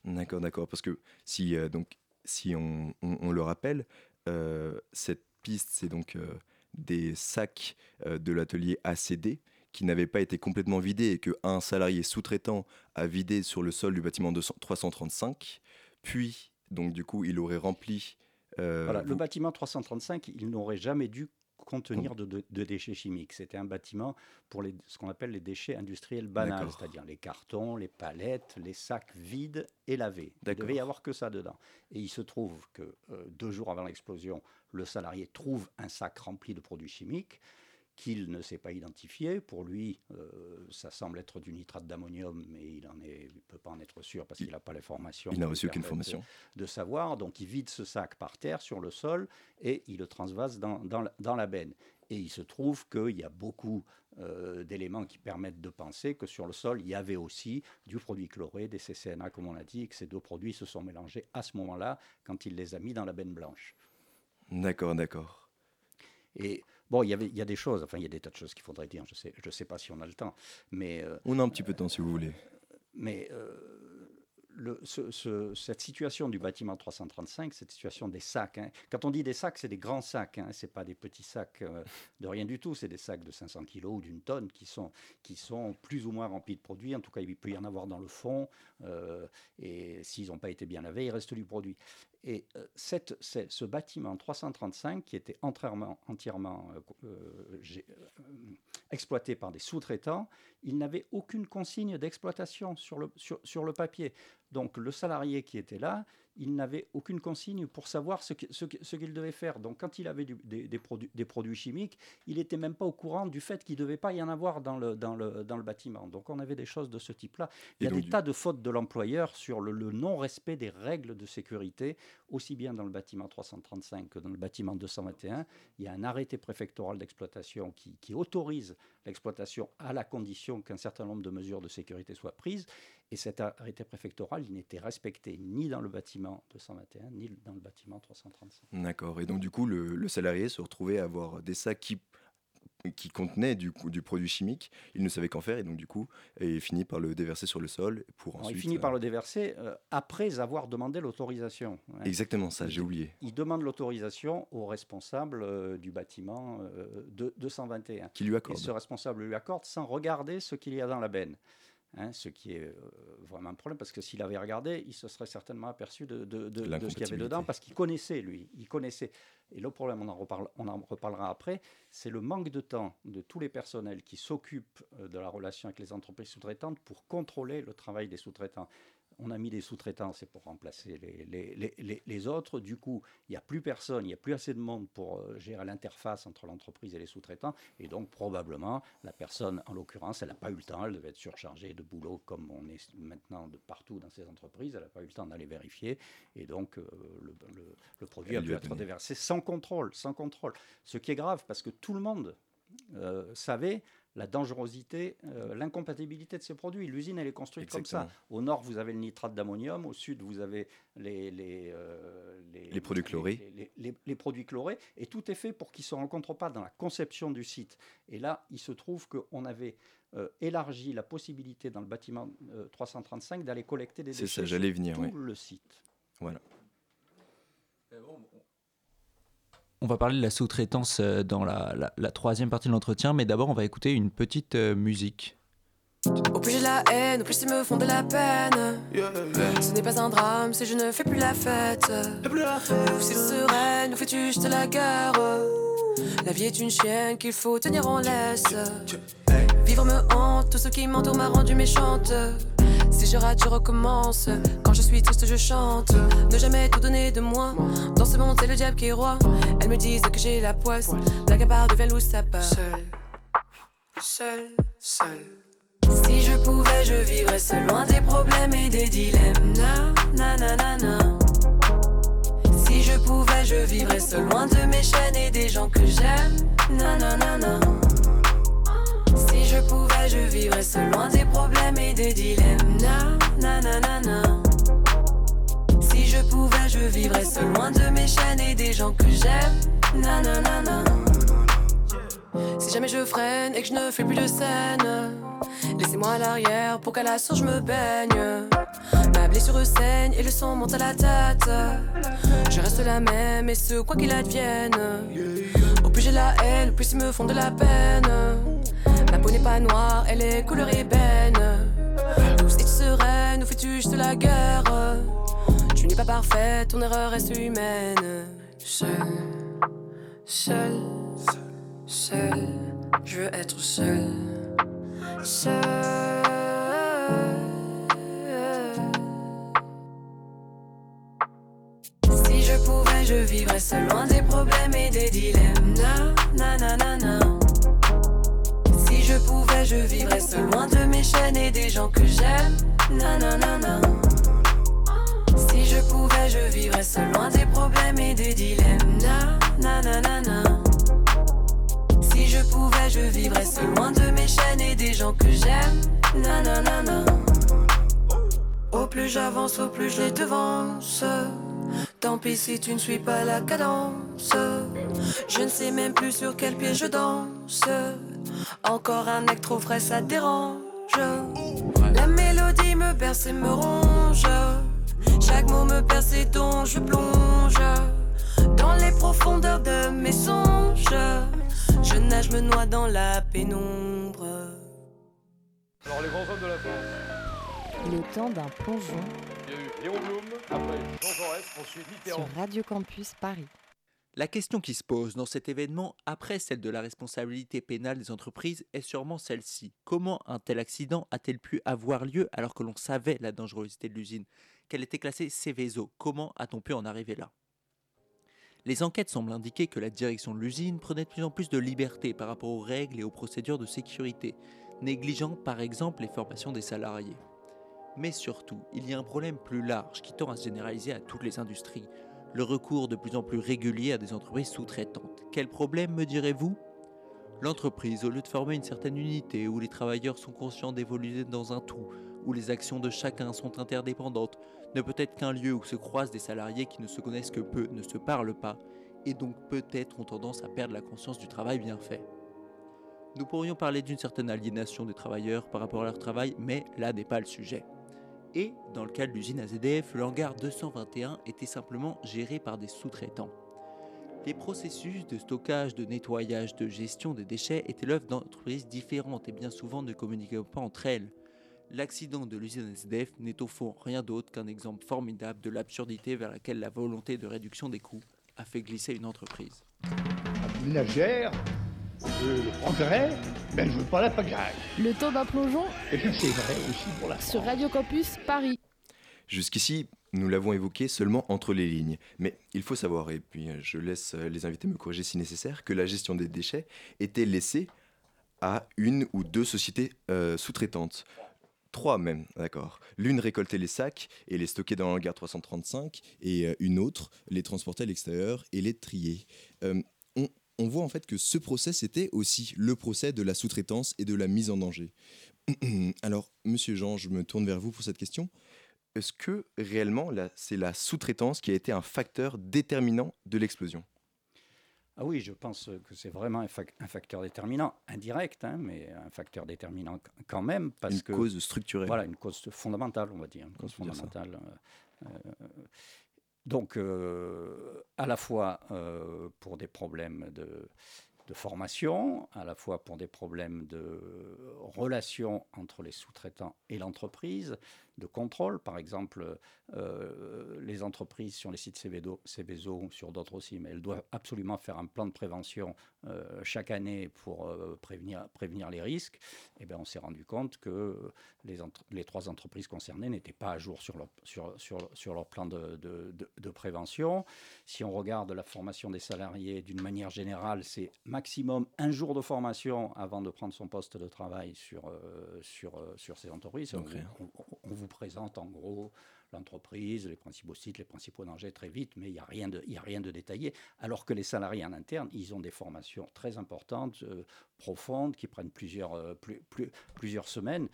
D'accord, d'accord. Parce que si, euh, donc, si on, on- on le rappelle, euh, cette piste, c'est donc euh, des sacs de l'atelier ACD qui n'avaient pas été complètement vidés et qu'un salarié sous-traitant a vidé sur le sol du bâtiment 200 335. Puis, donc, du coup, il aurait rempli. euh, Voilà, le bâtiment 335, il n'aurait jamais dû contenir de, de- de déchets chimiques. C'était un bâtiment pour les, ce qu'on appelle les déchets industriels banals, c'est-à-dire les cartons, les palettes, les sacs vides et lavés. Il devait y avoir que ça dedans. Et il se trouve que euh, deux jours avant l'explosion, le salarié trouve un sac rempli de produits chimiques qu'il ne s'est pas identifié. Pour lui, euh, ça semble être du nitrate d'ammonium, mais il ne peut pas en être sûr parce qu'il n'a pas l'information. il n'a reçu aucune de- formation. de savoir. Donc il vide ce sac par terre sur le sol et il le transvase dans, dans la- dans la benne. Et il se trouve qu'il y a beaucoup euh, d'éléments qui permettent de penser que sur le sol, il y avait aussi du produit chloré, des CCNA, comme on l'a dit, et que ces deux produits se sont mélangés à ce moment-là quand il les a mis dans la benne blanche. D'accord, d'accord. Et bon, il y, avait, il y a des choses, enfin, il y a des tas de choses qu'il faudrait dire, je ne sais, je sais pas si on a le temps, mais... euh, On a un petit peu de temps si vous voulez. mais euh, le- ce- ce- cette situation du bâtiment 335, cette situation des sacs, hein, quand on dit des sacs, c'est des grands sacs, hein, ce n'est pas des petits sacs euh, de rien du tout, c'est des sacs de 500 kg ou d'une tonne qui sont, qui sont plus ou moins remplis de produits. En tout cas, il peut y en avoir dans le fond, euh, et s'ils n'ont pas été bien lavés, il reste du produit. Et euh, ce bâtiment 335, qui était entièrement, euh, euh, exploité par des sous-traitants, il n'avait aucune consigne d'exploitation sur le, sur le papier. Donc le salarié qui était là, il n'avait aucune consigne pour savoir ce que- ce que- ce qu'il devait faire. Donc quand il avait du- des, des produits, des produits chimiques, il n'était même pas au courant du fait qu'il ne devait pas y en avoir dans le, dans, le, dans le bâtiment. Donc on avait des choses de ce type-là. Il y a des du- tas de fautes de l'employeur sur le, le non-respect des règles de sécurité, aussi bien dans le bâtiment 335 que dans le bâtiment 221. Il y a un arrêté préfectoral d'exploitation qui, autorise l'exploitation à la condition qu'un certain nombre de mesures de sécurité soient prises. Et cet arrêté préfectoral, il n'était respecté ni dans le bâtiment 221, ni dans le bâtiment 335. D'accord. Et donc, du coup, le salarié se retrouvait à avoir des sacs qui, qui contenaient du, coup, du produit chimique. Il ne savait qu'en faire et donc, du coup, il finit par le déverser sur le sol pour ensuite. il finit euh, par le déverser euh, après avoir demandé l'autorisation. Exactement ça, j'ai oublié. Il demande l'autorisation au responsable euh, du bâtiment euh, de 221. Qui lui accorde. Et ce responsable lui accorde sans regarder ce qu'il y a dans la benne. Hein, ce qui est euh, vraiment un problème, parce que s'il avait regardé, il se serait certainement aperçu de, de- de- de ce qu'il y avait dedans, parce qu'il connaissait, lui. Il connaissait. Et le problème, on en, reparle, on en reparlera après, c'est le manque de temps de tous les personnels qui s'occupent euh, de la relation avec les entreprises sous-traitantes pour contrôler le travail des sous-traitants. On a mis des sous-traitants, c'est pour remplacer les, les- les- les- les autres. Du coup, il n'y a plus personne, il n'y a plus assez de monde pour euh, gérer l'interface entre l'entreprise et les sous-traitants. Et donc, probablement, la personne, en l'occurrence, elle n'a pas eu le temps, elle devait être surchargée de boulot comme on est maintenant de partout dans ces entreprises. Elle n'a pas eu le temps d'aller vérifier. Et donc, euh, le, le- le produit Elle a pu être déversé sans contrôle, sans contrôle. Ce qui est grave parce que tout le monde euh, savait la dangerosité, euh, l'incompatibilité de ces produits. L'usine, elle est construite comme ça. Au nord, vous avez le nitrate d'ammonium. Au sud, vous avez les, les, euh, Les produits chlorés. les, les- les produits chlorés. Et tout est fait pour qu'ils ne se rencontrent pas dans la conception du site. Et là, il se trouve qu'on avait euh, élargi la possibilité dans le bâtiment euh, 335 d'aller collecter des C'est déchets ça, j'allais sur venir, tout le site. Voilà. On va parler de la sous-traitance euh, dans la, la- la troisième partie de l'entretien, mais d'abord on va écouter une petite euh, musique. Au plus j'ai la haine, au plus ils me font de la peine. Ce n'est pas un drame si je ne fais plus la fête. Ou s'il serait, nous fais-tu juste la guerre. La vie est une chienne qu'il faut tenir en laisse. Vivre me hante, tout ce qui m'entoure m'a rendu méchante. Je rate, je recommence. Quand je suis triste, je chante. Ne jamais tout donner de moi. Dans ce monde, c'est le diable qui est roi. Elles me disent que j'ai la poisse. La gabarre devient loup, ça part. Seul, seul, seul. Si je pouvais, je vivrais seul, loin des problèmes et des dilemmes. Na, na, na, na, na. Si je pouvais, je vivrais seul, loin de mes chaînes et des gens que j'aime. Na, na, na, na. Pouvais, je vivrais seul, loin des problèmes et des dilemmes. Na, na, na, na. Si je pouvais, je vivrais seul, loin de mes chaînes et des gens que j'aime. Na, na, na, na. Si jamais je freine et que je ne fais plus de scène, laissez-moi à l'arrière pour qu'à la source je me baigne. Ma blessure saigne et le sang monte à la tête. Je reste la même et ce quoi qu'il advienne. Au plus j'ai la haine, au plus ils me font de la peine. Ma peau n'est pas noire, elle est couleur ébène. Douce et sereine, nous fais-tu juste la guerre? Tu n'es pas parfaite, ton erreur reste humaine. Seul, seul, seul, je veux être seul. Seul. Si je pouvais, je vivrais seul, loin des problèmes et des dilemmes. Na, na, na, na, na. Si je vivrais seul, loin de mes chaînes et des gens que j'aime. Na, na, na, na. Si je pouvais, je vivrais seul, loin des problèmes et des dilemmes. Na, na, na, na, na. Si je pouvais, je vivrais seul, loin de mes chaînes et des gens que j'aime. Na, na, na, na. Au plus j'avance, au plus je les devance. Tant pis si tu ne suis pas la cadence. Je ne sais même plus sur quel pied je danse. Encore un acte trop frais, ça dérange. La mélodie me berce et me ronge. Chaque mot me perce et dont je plonge. Dans les profondeurs de mes songes. Je nage, me noie dans la pénombre. Alors, les grands hommes de la France. Le temps d'un plongeon Il y a eu Léon Blum, après Jean Jaurès, ensuite Mitterrand. sur Radio Campus Paris. La question qui se pose dans cet événement, après celle de la responsabilité pénale des entreprises, est sûrement celle-ci. Comment un tel accident a-t-il pu avoir lieu alors que l'on savait la dangerosité de l'usine? Qu'elle était classée Céveso Comment a-t-on pu en arriver là? Les enquêtes semblent indiquer que la direction de l'usine prenait de plus en plus de liberté par rapport aux règles et aux procédures de sécurité, négligeant par exemple les formations des salariés. Mais surtout, il y a un problème plus large qui tend à se généraliser à toutes les industries, le recours de plus en plus régulier à des entreprises sous-traitantes. Quel problème, me direz-vous? L'entreprise, au lieu de former une certaine unité où les travailleurs sont conscients d'évoluer dans un tout, où les actions de chacun sont interdépendantes, ne peut être qu'un lieu où se croisent des salariés qui ne se connaissent que peu, ne se parlent pas, et donc peut-être ont tendance à perdre la conscience du travail bien fait. Nous pourrions parler d'une certaine aliénation des travailleurs par rapport à leur travail, mais là n'est pas le sujet. Et, dans le cas de l'usine AZF, le hangar 221 était simplement géré par des sous-traitants. Les processus de stockage, de nettoyage, de gestion des déchets étaient l'œuvre d'entreprises différentes et bien souvent ne communiquaient pas entre elles. L'accident de l'usine SDF n'est au fond rien d'autre qu'un exemple formidable de l'absurdité vers laquelle la volonté de réduction des coûts a fait glisser une entreprise. ménagère, euh, le progrès, ben je veux pas la pagaille. Le temps d'un plongeon Et puis c'est vrai aussi pour la sur Radio Campus Paris. Jusqu'ici, nous l'avons évoqué seulement entre les lignes. Mais il faut savoir, et puis je laisse les invités me corriger si nécessaire, que la gestion des déchets était laissée à une ou deux sociétés euh, sous-traitantes. Trois même, d'accord. L'une récoltait les sacs et les stockait dans l'hangar 335, et euh, une autre les transportait à l'extérieur et les triait. Euh, on, voit en fait que ce process était aussi le procès de la sous-traitance et de la mise en danger. Alors, monsieur Jean, je me tourne vers vous pour cette question. Est-ce que réellement c'est la sous-traitance qui a été un facteur déterminant de l'explosion? Ah oui, je pense que c'est vraiment un, fac- un facteur déterminant, indirect, hein, mais un facteur déterminant qu- quand même. Parce Une que, cause structurelle. Voilà, une cause fondamentale, on va dire. Une cause fondamentale. euh, euh, donc, euh, à la fois euh, pour des problèmes de, de formation, à la fois pour des problèmes de relation entre les sous-traitants et l'entreprise, de contrôle. Par exemple, euh, les entreprises sur les sites Cébezo, ou sur d'autres aussi, mais elles doivent absolument faire un plan de prévention euh, chaque année pour euh, prévenir, prévenir les risques. Et eh bien, on s'est rendu compte que les, les trois entreprises concernées n'étaient pas à jour sur leur, sur, sur, sur leur plan de, de, de, prévention. Si on regarde la formation des salariés d'une manière générale, c'est maximum un jour de formation avant de prendre son poste de travail sur, sur, sur ces entreprises. on, on, vous présente en gros l'entreprise, les principaux sites, les principaux dangers très vite, mais il n'y a, rien de, a rien de détaillé. Alors que les salariés en interne, ils ont des formations très importantes, euh, profondes, qui prennent plusieurs, euh, plus, plusieurs semaines.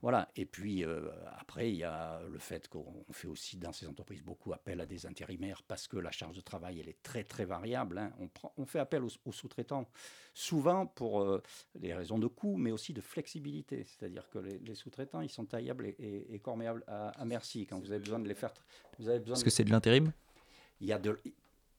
Voilà. Et puis euh, après, il y a le fait qu'on fait aussi dans ces entreprises beaucoup appel à des intérimaires parce que la charge de travail, elle est très très variable. Hein. On, prend, on, fait appel aux, sous-traitants souvent pour euh, des raisons de coût, mais aussi de flexibilité. C'est-à-dire que les, sous-traitants, ils sont taillables et, et, corméables à, merci quand vous avez besoin de les faire. Vous avez besoin Est-ce que c'est de l'intérim? Il y a de,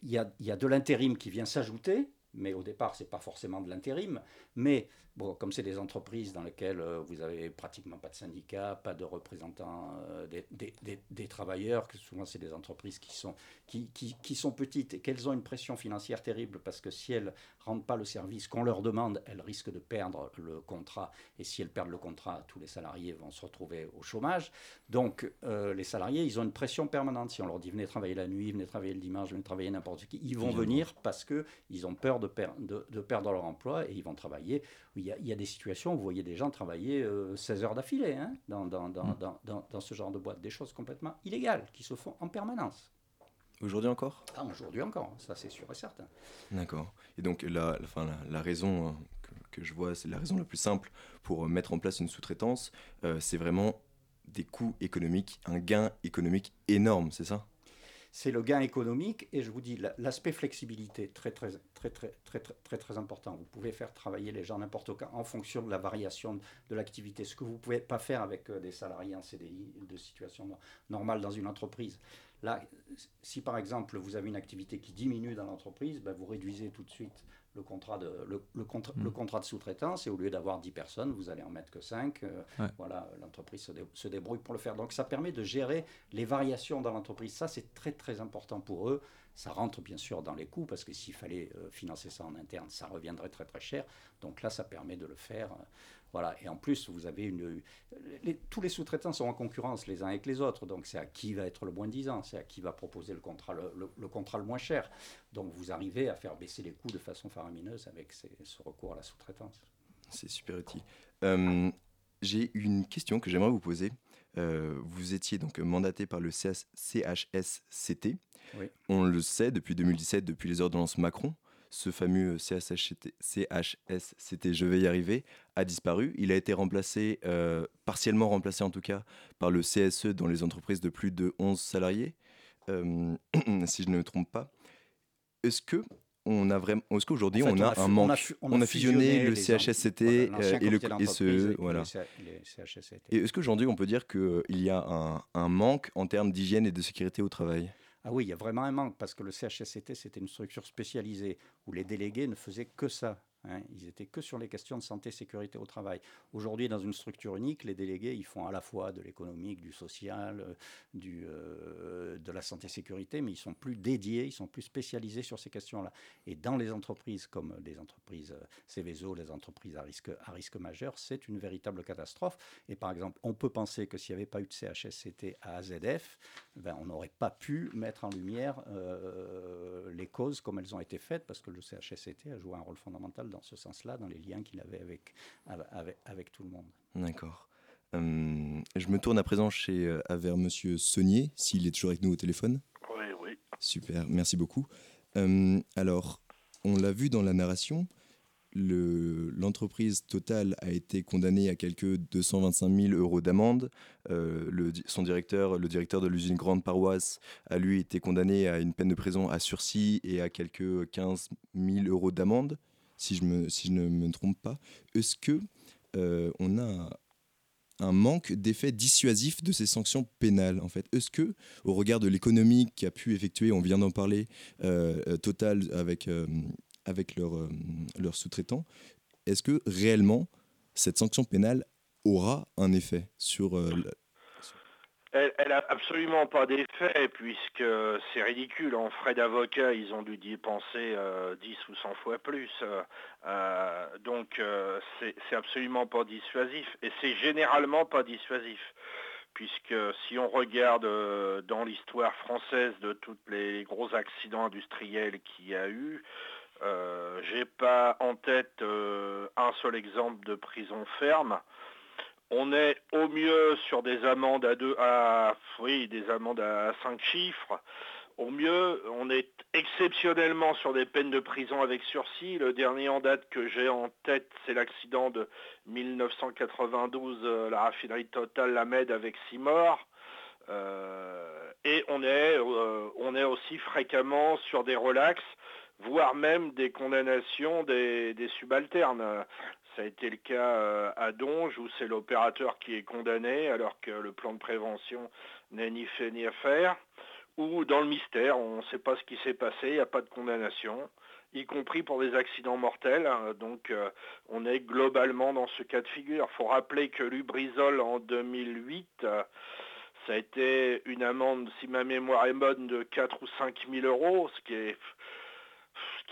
il y a, il y a de l'intérim qui vient s'ajouter mais au départ, ce n'est pas forcément de l'intérim. Mais Bon, comme c'est des entreprises dans lesquelles euh, vous avez pratiquement pas de syndicats, pas de représentants euh, des, des, des, travailleurs, que souvent c'est des entreprises qui sont, qui, qui, qui, sont petites et qu'elles ont une pression financière terrible parce que si elles ne rendent pas le service qu'on leur demande, elles risquent de perdre le contrat. Et si elles perdent le contrat, tous les salariés vont se retrouver au chômage. Donc euh, les salariés, ils ont une pression permanente. Si on leur dit venez travailler la nuit, venez travailler le dimanche, venez travailler n'importe qui, ils vont venir parce qu'ils ont peur de, per de, de, perdre leur emploi et ils vont travailler. Il il y, a des situations où vous voyez des gens travailler 16 euh, heures d'affilée hein, dans, dans, dans, mm. dans, ce genre de boîte, des choses complètement illégales qui se font en permanence. Aujourd'hui encore? Ah, Aujourd'hui encore, ça c'est sûr et certain. D'accord. Et donc la, enfin, la, raison hein, que, je vois, c'est la raison la plus simple pour euh, mettre en place une sous-traitance, euh, c'est vraiment des coûts économiques, un gain économique énorme, c'est ça? C'est le gain économique et je vous dis l'aspect flexibilité très très très très très très très important. Vous pouvez faire travailler les gens n'importe quand en fonction de la variation de l'activité, ce que vous pouvez pas faire avec euh, des salariés en CDI de situation normale dans une entreprise. Là, si par exemple vous avez une activité qui diminue dans l'entreprise, ben, vous réduisez tout de suite le contrat de, le, le, mm. le contrat de sous-traitance et au lieu d'avoir 10 personnes, vous allez en mettre que 5. Euh, voilà, l'entreprise se, se, débrouille pour le faire. Donc ça permet de gérer les variations dans l'entreprise. Ça, c'est très très important pour eux. Ça rentre bien sûr dans les coûts parce que s'il fallait euh, financer ça en interne, ça reviendrait très très cher. Donc là, ça permet de le faire. Euh, voilà. Et en plus, vous avez une. tous les sous-traitants sont en concurrence les uns avec les autres. Donc, c'est à qui va être le moins disant, c'est à qui va proposer le contrat le, contrat le moins cher. Donc, vous arrivez à faire baisser les coûts de façon faramineuse avec ce recours à la sous-traitance. C'est super utile. Euh, j'ai une question que j'aimerais vous poser. Euh, vous étiez donc mandaté par le CHSCT. On le sait depuis 2017, depuis les ordonnances Macron ce fameux CHSCT, je vais y arriver, a disparu. Il a été remplacé, euh, partiellement remplacé en tout cas, par le CSE dans les entreprises de plus de 11 salariés, euh, si je ne me trompe pas. Est-ce que on a vraiment, est-ce qu'aujourd'hui on, a, un manque on a, fusionné, le CHSCT euh, et le et ce voilà. Et est-ce qu'aujourd'hui on peut dire qu'il y a un, un manque en termes d'hygiène et de sécurité au travail? Ah oui, il y a vraiment un manque parce que le CHSCT, c'était une structure spécialisée où les délégués ne faisaient que ça. Hein, ils étaient que sur les questions de santé, sécurité au travail. Aujourd'hui, dans une structure unique, les délégués, ils font à la fois de l'économique, du social, euh, du, euh, de la santé, sécurité, mais ils sont plus dédiés, ils sont plus spécialisés sur ces questions-là. Et dans les entreprises comme les entreprises euh, Céveso, les entreprises à risque, à risque majeur, c'est une véritable catastrophe. Et par exemple, on peut penser que s'il n'y avait pas eu de CHSCT à AZF, ben, on n'aurait pas pu mettre en lumière les causes comme elles ont été faites, parce que le CHSCT a joué un rôle fondamental dans ce sens-là, dans les liens qu'il avait avec, avec, avec, tout le monde. D'accord. Hum, je me tourne à présent chez, euh, vers Monsieur Saunier, s'il est toujours avec nous au téléphone. Oui, oui. Super, merci beaucoup. Hum, alors, on l'a vu dans la narration, l'entreprise totale a été condamnée à quelques 225 000 euros d'amende. Euh, son directeur, le directeur de l'usine Grande Paroisse, a lui été condamné à une peine de prison à sursis et à quelques 15 000 euros d'amende si je, me, si je ne me trompe pas. Est-ce que euh, on a un manque d'effet dissuasif de ces sanctions pénales en fait? Est-ce que, au regard de l'économie qui a pu effectuer, on vient d'en parler, euh, Total avec avec leurs euh, leurs sous-traitants, est-ce que réellement cette sanction pénale aura un effet sur euh, Elle, elle a absolument pas d'effet puisque c'est ridicule. En frais d'avocat, ils ont dû dépenser euh, 10 ou 100 fois plus. Euh, euh, donc euh, c'est absolument pas dissuasif. Et c'est généralement pas dissuasif. Puisque si on regarde dans l'histoire française de tous les gros accidents industriels qu'il y a eu, j'ai pas en tête un seul exemple de prison ferme. On est au mieux sur des amendes à deux, à, oui, des amendes à cinq chiffres. Au mieux, on est exceptionnellement sur des peines de prison avec sursis. Le dernier en date que j'ai en tête, c'est l'accident de 1992, euh, la raffinerie Total Lamed avec six morts. Euh, et on est, euh, on est aussi fréquemment sur des relax, voire même des condamnations des subalternes. Ça a été le cas euh, à Donge où c'est l'opérateur qui est condamné alors que le plan de prévention n'est ni fait ni à faire. Ou dans le mystère, on ne sait pas ce qui s'est passé, il n'y a pas de condamnation, y compris pour des accidents mortels. hein. Donc euh, on est globalement dans ce cas de figure. Il faut rappeler que Lubrizol en 2008, euh, ça a été une amende, si ma mémoire est bonne, de 4 ou 5 000 euros, ce qui est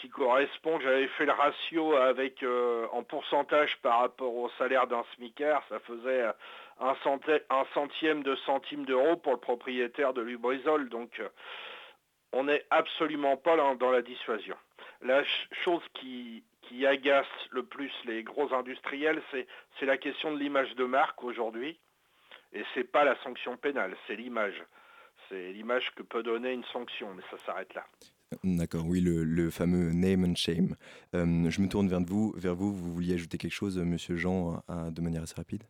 qui correspond, j'avais fait le ratio avec euh, en pourcentage par rapport au salaire d'un smicard, ça faisait euh, un, centi- un centième de centime d'euro pour le propriétaire de Lubrizol. Donc euh, on n'est absolument pas dans, la dissuasion. La ch- chose qui, qui agace le plus les gros industriels, c'est c'est la question de l'image de marque aujourd'hui. Et c'est pas la sanction pénale, c'est l'image. C'est l'image que peut donner une sanction, mais ça s'arrête là. D'accord, oui, le, le fameux name and shame. Euh, je me tourne vers vous, vers vous. Vous vouliez ajouter quelque chose, Monsieur Jean, à- de manière assez rapide?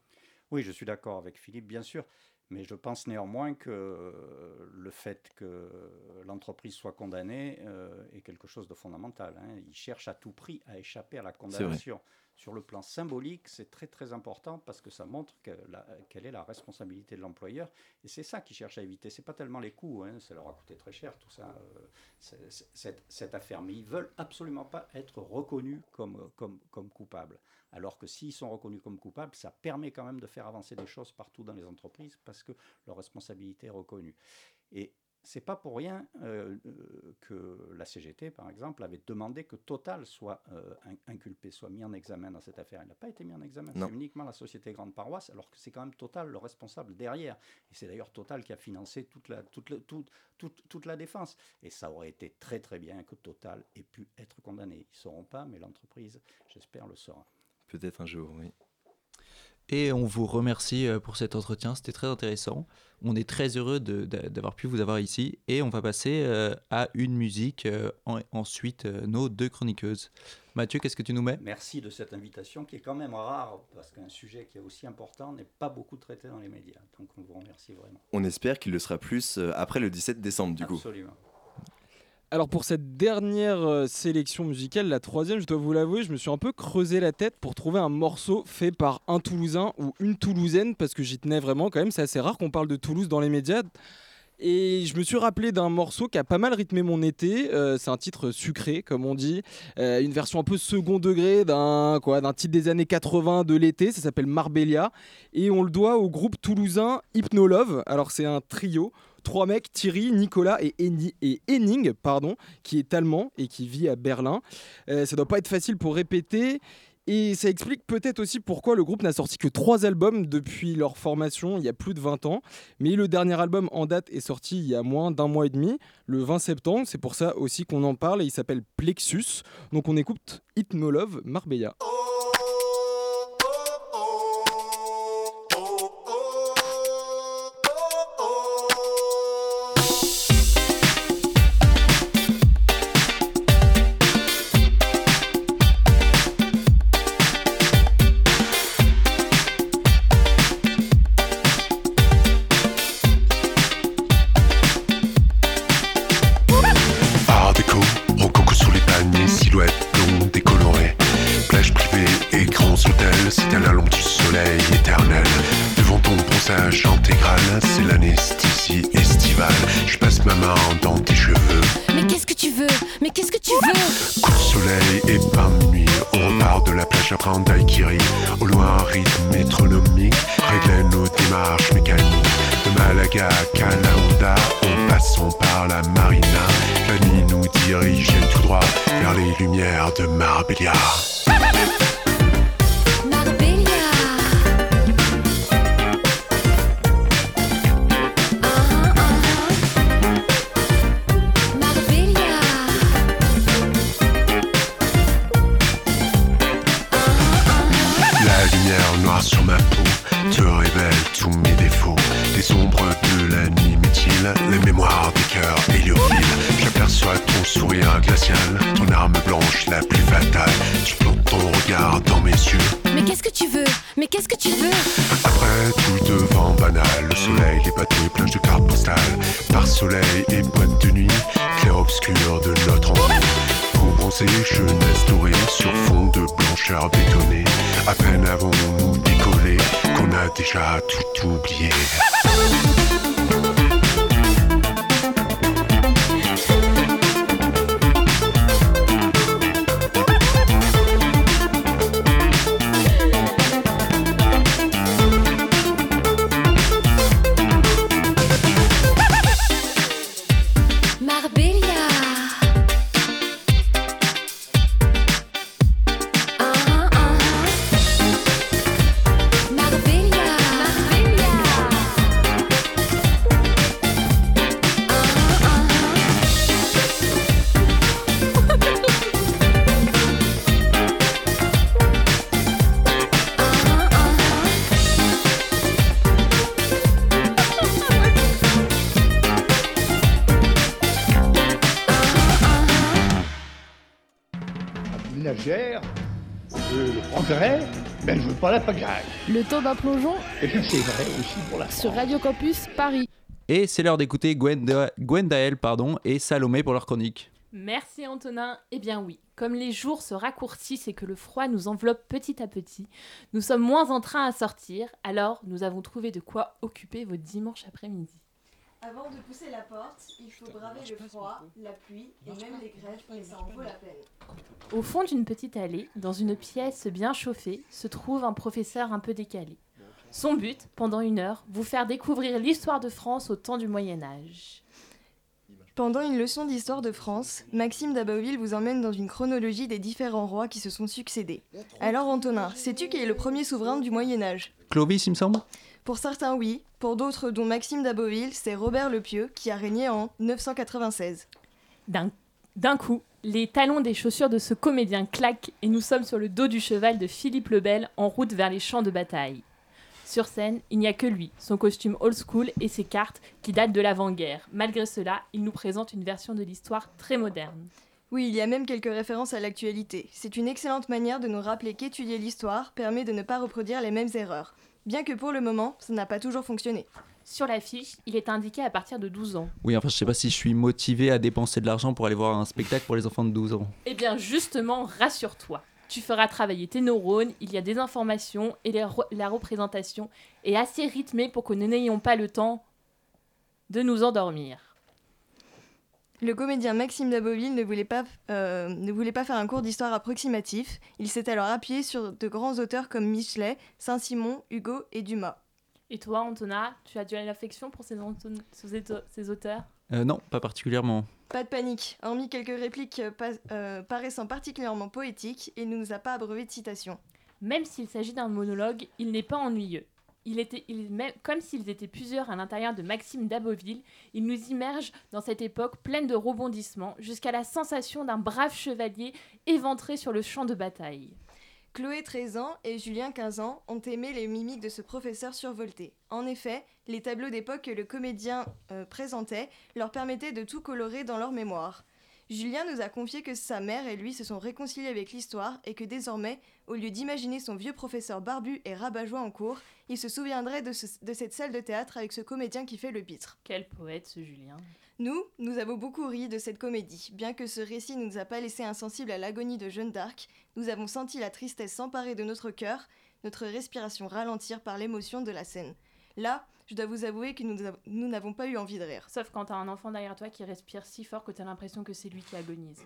Oui, je suis d'accord avec Philippe, bien sûr. Mais je pense néanmoins que euh, le fait que l'entreprise soit condamnée euh, est quelque chose de fondamental. hein. Il cherche à tout prix à échapper à la condamnation. Sur le plan symbolique, c'est très très important parce que ça montre quelle est la responsabilité de l'employeur. Et c'est ça qu'ils cherchent à éviter. C'est pas tellement les coûts, hein, ça leur a coûté très cher tout ça, euh, cette affaire. Mais ils veulent absolument pas être reconnus comme, comme, comme coupables. Alors que s'ils sont reconnus comme coupables, ça permet quand même de faire avancer des choses partout dans les entreprises parce que leur responsabilité est reconnue. Et c'est pas pour rien euh, que la CGT, par exemple, avait demandé que Total soit euh, in- inculpé, soit mis en examen dans cette affaire. Il n'a pas été mis en examen, c'est uniquement la société Grande Paroisse, alors que c'est quand même Total le responsable derrière. Et c'est d'ailleurs Total qui a financé toute la, toute, la- toute, toute, toute la défense. Et ça aurait été très très bien que Total ait pu être condamné. Ils ne sauront pas, mais l'entreprise, j'espère, le saura. Peut-être un jour, oui. Et on vous remercie euh, pour cet entretien, c'était très intéressant. On est très heureux d'avoir pu vous avoir ici et on va passer euh, à une musique, euh, en- ensuite euh, nos deux chroniqueuses. Mathieu, qu'est-ce que tu nous mets? Merci de cette invitation qui est quand même rare parce qu'un sujet qui est aussi important n'est pas beaucoup traité dans les médias. Donc on vous remercie vraiment. On espère qu'il le sera plus après le 17 décembre, du coup. Absolument. Alors pour cette dernière euh, sélection musicale, la troisième, je dois vous l'avouer, je me suis un peu creusé la tête pour trouver un morceau fait par un Toulousain ou une Toulousaine, parce que j'y tenais vraiment quand même, c'est assez rare qu'on parle de Toulouse dans les médias. Et je me suis rappelé d'un morceau qui a pas mal rythmé mon été. euh, c'est un titre sucré, comme on dit, Euh, une version un peu second degré d'un d'un titre des années 80 de l'été. Ça s'appelle Marbella et on le doit au groupe toulousain Hypnolove. Alors c'est un trio. Trois mecs, Thierry, Nicolas et, Henning, pardon, qui est allemand et qui vit à Berlin. Euh, ça doit pas être facile pour répéter. Et ça explique peut-être aussi pourquoi le groupe n'a sorti que trois albums depuis leur formation il y a plus de 20 ans. Mais le dernier album en date est sorti il y a moins d'un mois et demi, le 20 septembre. C'est pour ça aussi qu'on en parle et il s'appelle Plexus. Donc on écoute Hypnolove Marbella. Art avons-nous décollé qu'on a déjà tout oublié. Le temps d'un plongeon Et puis c'est vrai aussi pour la sur Radio Campus Paris. Et c'est l'heure d'écouter Gwenda- Gwendael pardon, et Salomé pour leur chronique. Merci Antonin. Eh bien oui, comme les jours se raccourcissent et que le froid nous enveloppe petit à petit, nous sommes moins en train à sortir, alors nous avons trouvé de quoi occuper vos dimanches après-midi. Avant de pousser la porte, il faut braver le froid, la pluie et même les grèves et ça en vaut la peine. Au fond d'une petite allée, dans une pièce bien chauffée, se trouve un professeur un peu décalé. Son but, pendant une heure, vous faire découvrir l'histoire de France au temps du Moyen Âge. Pendant une leçon d'histoire de France, Maxime d'Abbeville vous emmène dans une chronologie des différents rois qui se sont succédés. Alors Antonin, sais-tu qui est le premier souverain du Moyen Âge? Clovis, il me semble? Pour certains oui, pour d'autres dont Maxime d'Abbeville, c'est Robert le Pieux qui a régné en 996. D'un d'un coup, les talons des chaussures de ce comédien claquent et nous sommes sur le dos du cheval de Philippe le Bel en route vers les champs de bataille. Sur scène, il n'y a que lui, son costume old school et ses cartes qui datent de l'avant-guerre. Malgré cela, il nous présente une version de l'histoire très moderne. Oui, il y a même quelques références à l'actualité. C'est une excellente manière de nous rappeler qu'étudier l'histoire permet de ne pas reproduire les mêmes erreurs. Bien que pour le moment, ça n'a pas toujours fonctionné. Sur l'affiche, il est indiqué à partir de 12 ans. Oui, enfin, je sais pas si je suis motivé à dépenser de l'argent pour aller voir un spectacle pour les enfants de 12 ans. Eh bien, justement, rassure-toi. Tu feras travailler tes neurones, il y a des informations et les re- la représentation est assez rythmée pour que nous n'ayons pas le temps de nous endormir. Le comédien Maxime d'Abbeville ne voulait pas, euh, ne voulait pas faire un cours d'histoire approximatif. Il s'est alors appuyé sur de grands auteurs comme Michelet, Saint-Simon, Hugo et Dumas. Et toi, Antona, tu as de l'affection pour ces, ces auteurs? Euh, non, pas particulièrement. Pas de panique, hormis quelques répliques euh, euh, paraissant particulièrement poétiques, il ne nous a pas abreuvé de citations. Même s'il s'agit d'un monologue, il n'est pas ennuyeux. Il était, comme s'ils étaient plusieurs à l'intérieur de Maxime d'Aboville, il nous immerge dans cette époque pleine de rebondissements, jusqu'à la sensation d'un brave chevalier éventré sur le champ de bataille. Chloé, 13 ans, et Julien, 15 ans, ont aimé les mimiques de ce professeur survolté. En effet, les tableaux d'époque que le comédien euh, présentait leur permettaient de tout colorer dans leur mémoire. Julien nous a confié que sa mère et lui se sont réconciliés avec l'histoire et que désormais, au lieu d'imaginer son vieux professeur barbu et rabat-joie en cours, il se souviendrait de, ce- de cette salle de théâtre avec ce comédien qui fait le pitre. Quel poète ce Julien. Nous, nous avons beaucoup ri de cette comédie. Bien que ce récit ne nous a pas laissé insensibles à l'agonie de Jeanne d'Arc, nous avons senti la tristesse s'emparer de notre cœur, notre respiration ralentir par l'émotion de la scène. Là, je dois vous avouer que nous av- nous n'avons pas eu envie de rire. Sauf quand t'as un enfant derrière toi qui respire si fort que t'as l'impression que c'est lui qui agonise.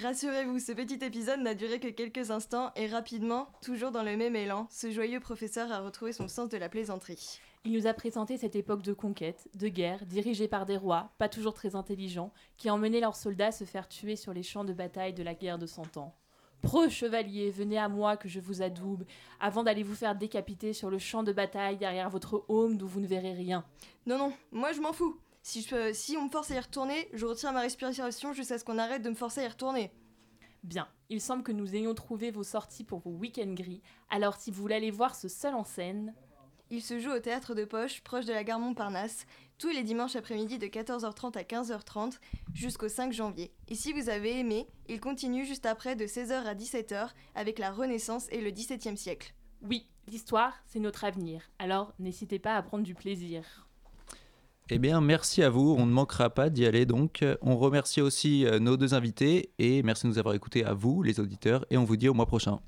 Rassurez-vous, ce petit épisode n'a duré que quelques instants et rapidement, toujours dans le même élan, ce joyeux professeur a retrouvé son sens de la plaisanterie. Il nous a présenté cette époque de conquête, de guerre, dirigée par des rois, pas toujours très intelligents, qui emmenaient leurs soldats se faire tuer sur les champs de bataille de la guerre de Cent Ans. Preux chevaliers, venez à moi que je vous adoube, avant d'aller vous faire décapiter sur le champ de bataille derrière votre home d'où vous ne verrez rien. Non, non, moi je m'en fous. Si, je si on me force à y retourner, je retire ma respiration jusqu'à ce qu'on arrête de me forcer à y retourner. Bien, il semble que nous ayons trouvé vos sorties pour vos week-ends gris, alors si vous voulez aller voir ce seul en scène, Il se joue au théâtre de Poche, proche de la gare Montparnasse, tous les dimanches après-midi de 14h30 à 15h30 jusqu'au 5 janvier. Et si vous avez aimé, il continue juste après de 16h à 17h avec la Renaissance et le XVIIe siècle. oui, l'histoire, c'est notre avenir, alors n'hésitez pas à prendre du plaisir. Eh bien, merci à vous. On ne manquera pas d'y aller. Donc, on remercie aussi euh, nos deux invités et merci de nous avoir écoutés à vous, les auditeurs. Et on vous dit au mois prochain.